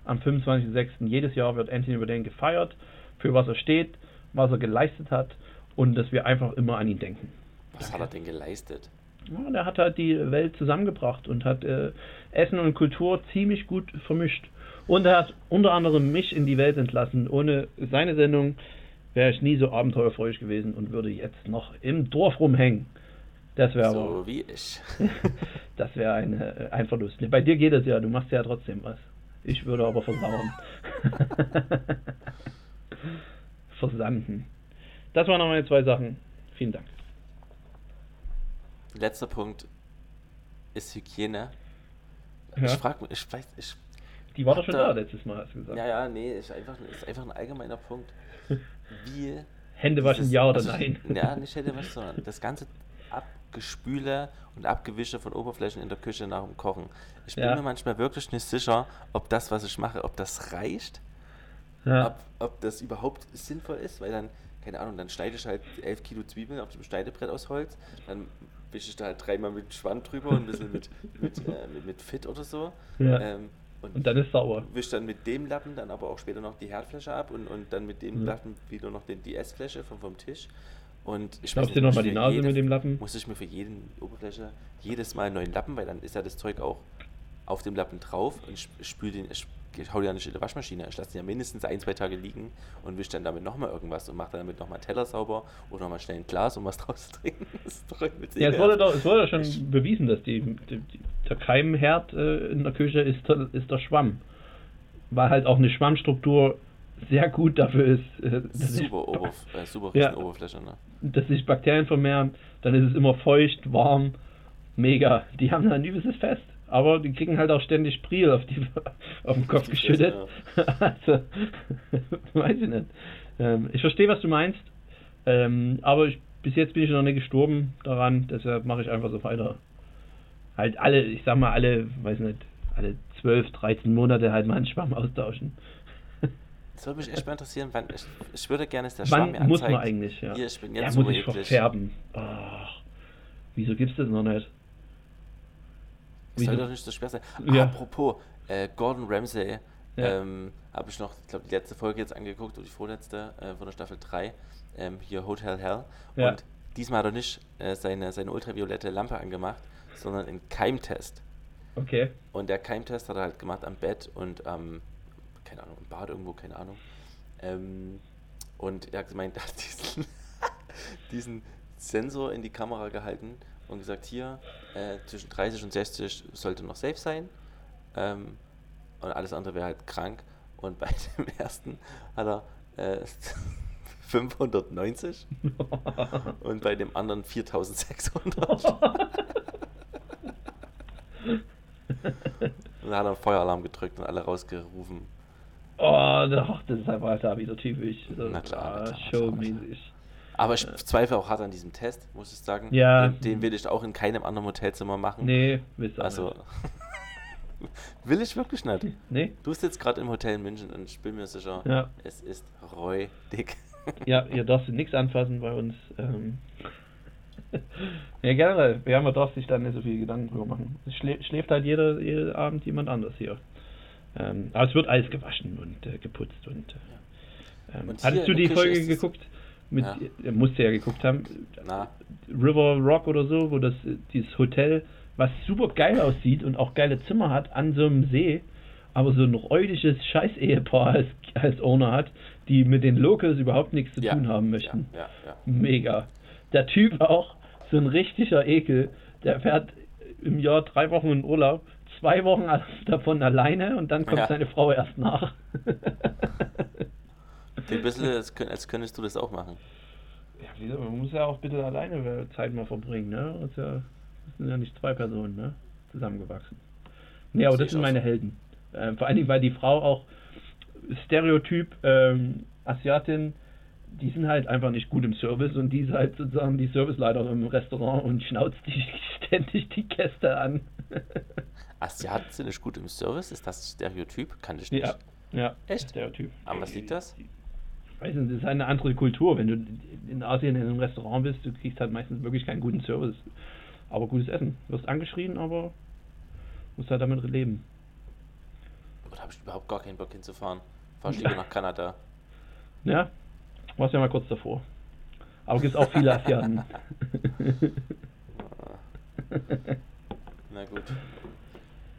am 25.06. Jedes Jahr wird Anthony Bourdain gefeiert, für was er steht, was er geleistet hat und dass wir einfach immer an ihn denken. Was hat er denn geleistet? Ja, der hat halt die Welt zusammengebracht und hat äh, Essen und Kultur ziemlich gut vermischt. Und er hat unter anderem mich in die Welt entlassen. Ohne seine Sendung wäre ich nie so abenteuerfreudig gewesen und würde jetzt noch im Dorf rumhängen. Das wäre aber, So wie ich. das wäre ein, äh, ein Verlust. Bei dir geht es ja, du machst ja trotzdem was. Ich würde aber versauern. Versanden. Das waren noch meine zwei Sachen. Vielen Dank. Letzter Punkt ist Hygiene. Ja. Ich frage mich, ich weiß, ich. Die war doch schon da letztes Mal, hast du gesagt. Ja, ja, nee, ist einfach, ist einfach ein allgemeiner Punkt. Wie. Hände waschen, ja oder also, nein? Ja, nicht Hände waschen, sondern das ganze Abgespüle und Abgewische von Oberflächen in der Küche nach dem Kochen. Ich bin Ja. mir manchmal wirklich nicht sicher, ob das, was ich mache, ob das reicht, Ja. ob, ob das überhaupt sinnvoll ist, weil dann, keine Ahnung, dann schneide ich halt 11 Kilo Zwiebeln auf dem Schneidebrett aus Holz, dann wische ich da halt dreimal mit Schwand drüber und ein bisschen mit, mit, äh, mit, mit Fit oder so. Ja. Ähm, und, Und dann ist sauer. wisch dann mit dem Lappen dann aber auch später noch die Herdfläche ab und, und dann mit dem Mhm. Lappen wieder noch den, die Essfläche vom, vom Tisch. Und ich Schnappst dir nicht, nochmal die Nase jede- mit dem Lappen? Muss ich mir für jeden Oberfläche jedes Mal einen neuen Lappen, weil dann ist ja das Zeug auch auf dem Lappen drauf und ich spüle den, ich, ich hau den ja nicht in die Waschmaschine, ich lasse den ja mindestens ein, zwei Tage liegen und wisch dann damit nochmal irgendwas und mache dann damit nochmal einen Teller sauber oder nochmal schnell ein Glas, um was draus zu trinken. Ja, es wurde doch, es wurde doch schon Ich- bewiesen, dass die, die, die, der Keimherd äh, in der Küche ist, der- ist der Schwamm. Weil halt auch eine Schwammstruktur sehr gut dafür ist, äh, dass, sich, Super, Oberf äh, super Ja. Oberfläche, ne? dass sich Bakterien vermehren. Dann ist es immer feucht, warm, mega. Die haben da ein übelstes Fest. Aber die kriegen halt auch ständig Priel auf, die, auf den Kopf geschüttet. Also, weiß ich nicht. Ähm, ich verstehe, was du meinst, ähm, aber ich, bis jetzt bin ich noch nicht gestorben daran, deshalb mache ich einfach so weiter. Halt alle, ich sag mal alle, weiß nicht, alle 12, 13 Monate halt mal einen Schwamm austauschen. Das würde mich echt mal interessieren, wann, ich, ich würde gerne, dass der Wann Schwamm mir muss anzeigt. man eigentlich, ja. Hier, ich bin ja, jetzt muss ich verfärben. Ach, wieso gibt's das noch nicht? Das soll doch nicht so schwer sein. Ja. Apropos, äh, Gordon Ramsay, Ja. ähm, habe ich noch, ich glaube, die letzte Folge jetzt angeguckt, oder die vorletzte äh, von der Staffel 3, ähm, hier Hotel Hell. Ja. Und diesmal hat er nicht äh, seine, seine ultraviolette Lampe angemacht, sondern einen Keimtest. Okay. Und der Keimtest hat er halt gemacht am Bett und am, keine Ahnung, im Bad irgendwo, keine Ahnung. Ähm, und er hat gemeint, er hat diesen, diesen Sensor in die Kamera gehalten und gesagt, hier, äh, zwischen 30 und 60 sollte noch safe sein. Ähm, und alles andere wäre halt krank. Und bei dem ersten hat er äh, 590 und bei dem anderen 4600. Und da hat er einen Feueralarm gedrückt und alle rausgerufen. Oh, das ist einfach da wieder typisch. Na klar, na ah, klar, Showmäßig. Aber ich zweifle auch hart an diesem Test, muss ich sagen. Ja. Den, den will ich auch in keinem anderen Hotelzimmer machen. Nee, wisst ihr Also, nicht. will ich wirklich nicht. Nee? Du sitzt gerade im Hotel in München und ich bin mir sicher, Ja. es ist räudig. Ja, ihr darfst nichts anfassen bei uns. Ähm. ja, generell, ja, man darf sich da nicht so viel Gedanken drüber machen. Es schlä schläft halt jeder, jeden Abend jemand anders hier. Ähm, aber es wird alles gewaschen und äh, geputzt und. Äh, ähm, Und hattest du die Folge geguckt? Mit, Ja. ja. Musst du ja geguckt haben. Na, River Rock oder so, wo das äh, dieses Hotel, was super geil aussieht und auch geile Zimmer hat, an so einem See, aber so ein räudiges Scheiß-Ehepaar als, als Owner hat, die mit den Locals überhaupt nichts zu ja, tun haben möchten. Ja. Mega. Der Typ auch, so ein richtiger Ekel, der fährt im Jahr drei Wochen in Urlaub, zwei Wochen davon alleine und dann kommt seine Frau erst nach. Ein bisschen, als, könnt- als könntest du das auch machen. Ja, wieso? Man muss ja auch bitte alleine Zeit mal verbringen, ne? Das, ist ja, das sind ja nicht zwei Personen, ne? Zusammengewachsen. Nee, aber das sind meine so. Helden. Ähm, vor allen Dingen, weil die Frau auch Stereotyp ähm, Asiatin, die sind halt einfach nicht gut im Service und die ist halt sozusagen die Serviceleiterin im Restaurant und schnauzt die ständig die Gäste an. Asiaten sind nicht gut im Service, ist das Stereotyp? Kann ich nicht. ja, ja. Echt? Stereotyp. An was liegt das? Weiß nicht, das ist halt eine andere Kultur. Wenn du in Asien in einem Restaurant bist, du kriegst halt meistens wirklich keinen guten Service. Aber gutes Essen. Du wirst angeschrien, aber musst halt damit leben. Oder habe ich überhaupt gar keinen Bock hinzufahren? Fahr ich lieber nach Kanada. Ja, warst ja mal kurz davor. Aber gibt auch viele Asiaten. Na gut.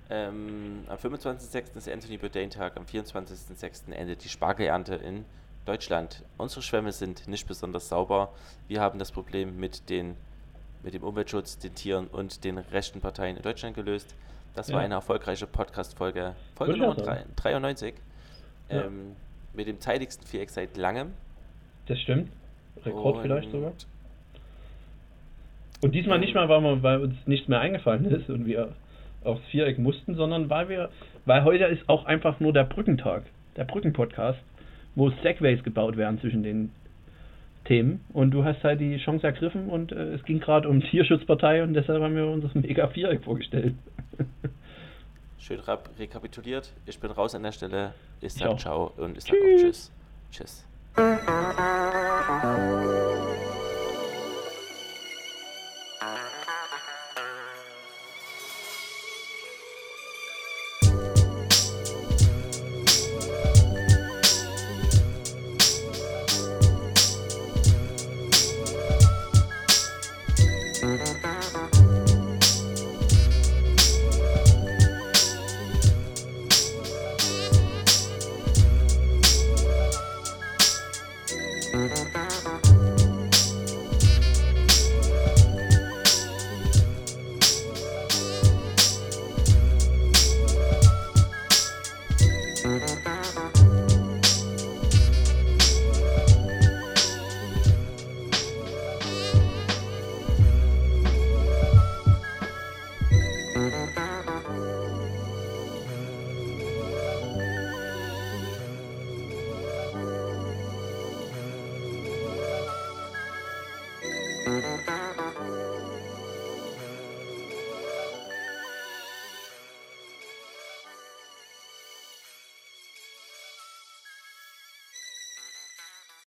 Ähm, am 25.06. ist Anthony Bourdain Tag, am 24.06. endet die Spargelernte in Deutschland. Unsere Schwämme sind nicht besonders sauber. Wir haben das Problem mit, den, mit dem Umweltschutz, den Tieren und den rechten Parteien in Deutschland gelöst. Das war Ja. eine erfolgreiche Podcast-Folge, Folge Nummer auch sagen. 3, 93. Ja. Ähm, mit dem zeitigsten Viereck seit langem. Das stimmt. Rekord Und- vielleicht sogar. Und diesmal nicht mal, weil, wir, weil uns nichts mehr eingefallen ist und wir aufs Viereck mussten, sondern weil wir, weil heute ist auch einfach nur der Brückentag, der Brückenpodcast, wo Segways gebaut werden zwischen den Themen und du hast halt die Chance ergriffen und äh, es ging gerade um Tierschutzpartei und deshalb haben wir uns das Mega Viereck vorgestellt. Schön rap rekapituliert. Ich bin raus an der Stelle. Ich sag Ciao. ciao und ich sag auch tschüss. Tschüss. Tschüss.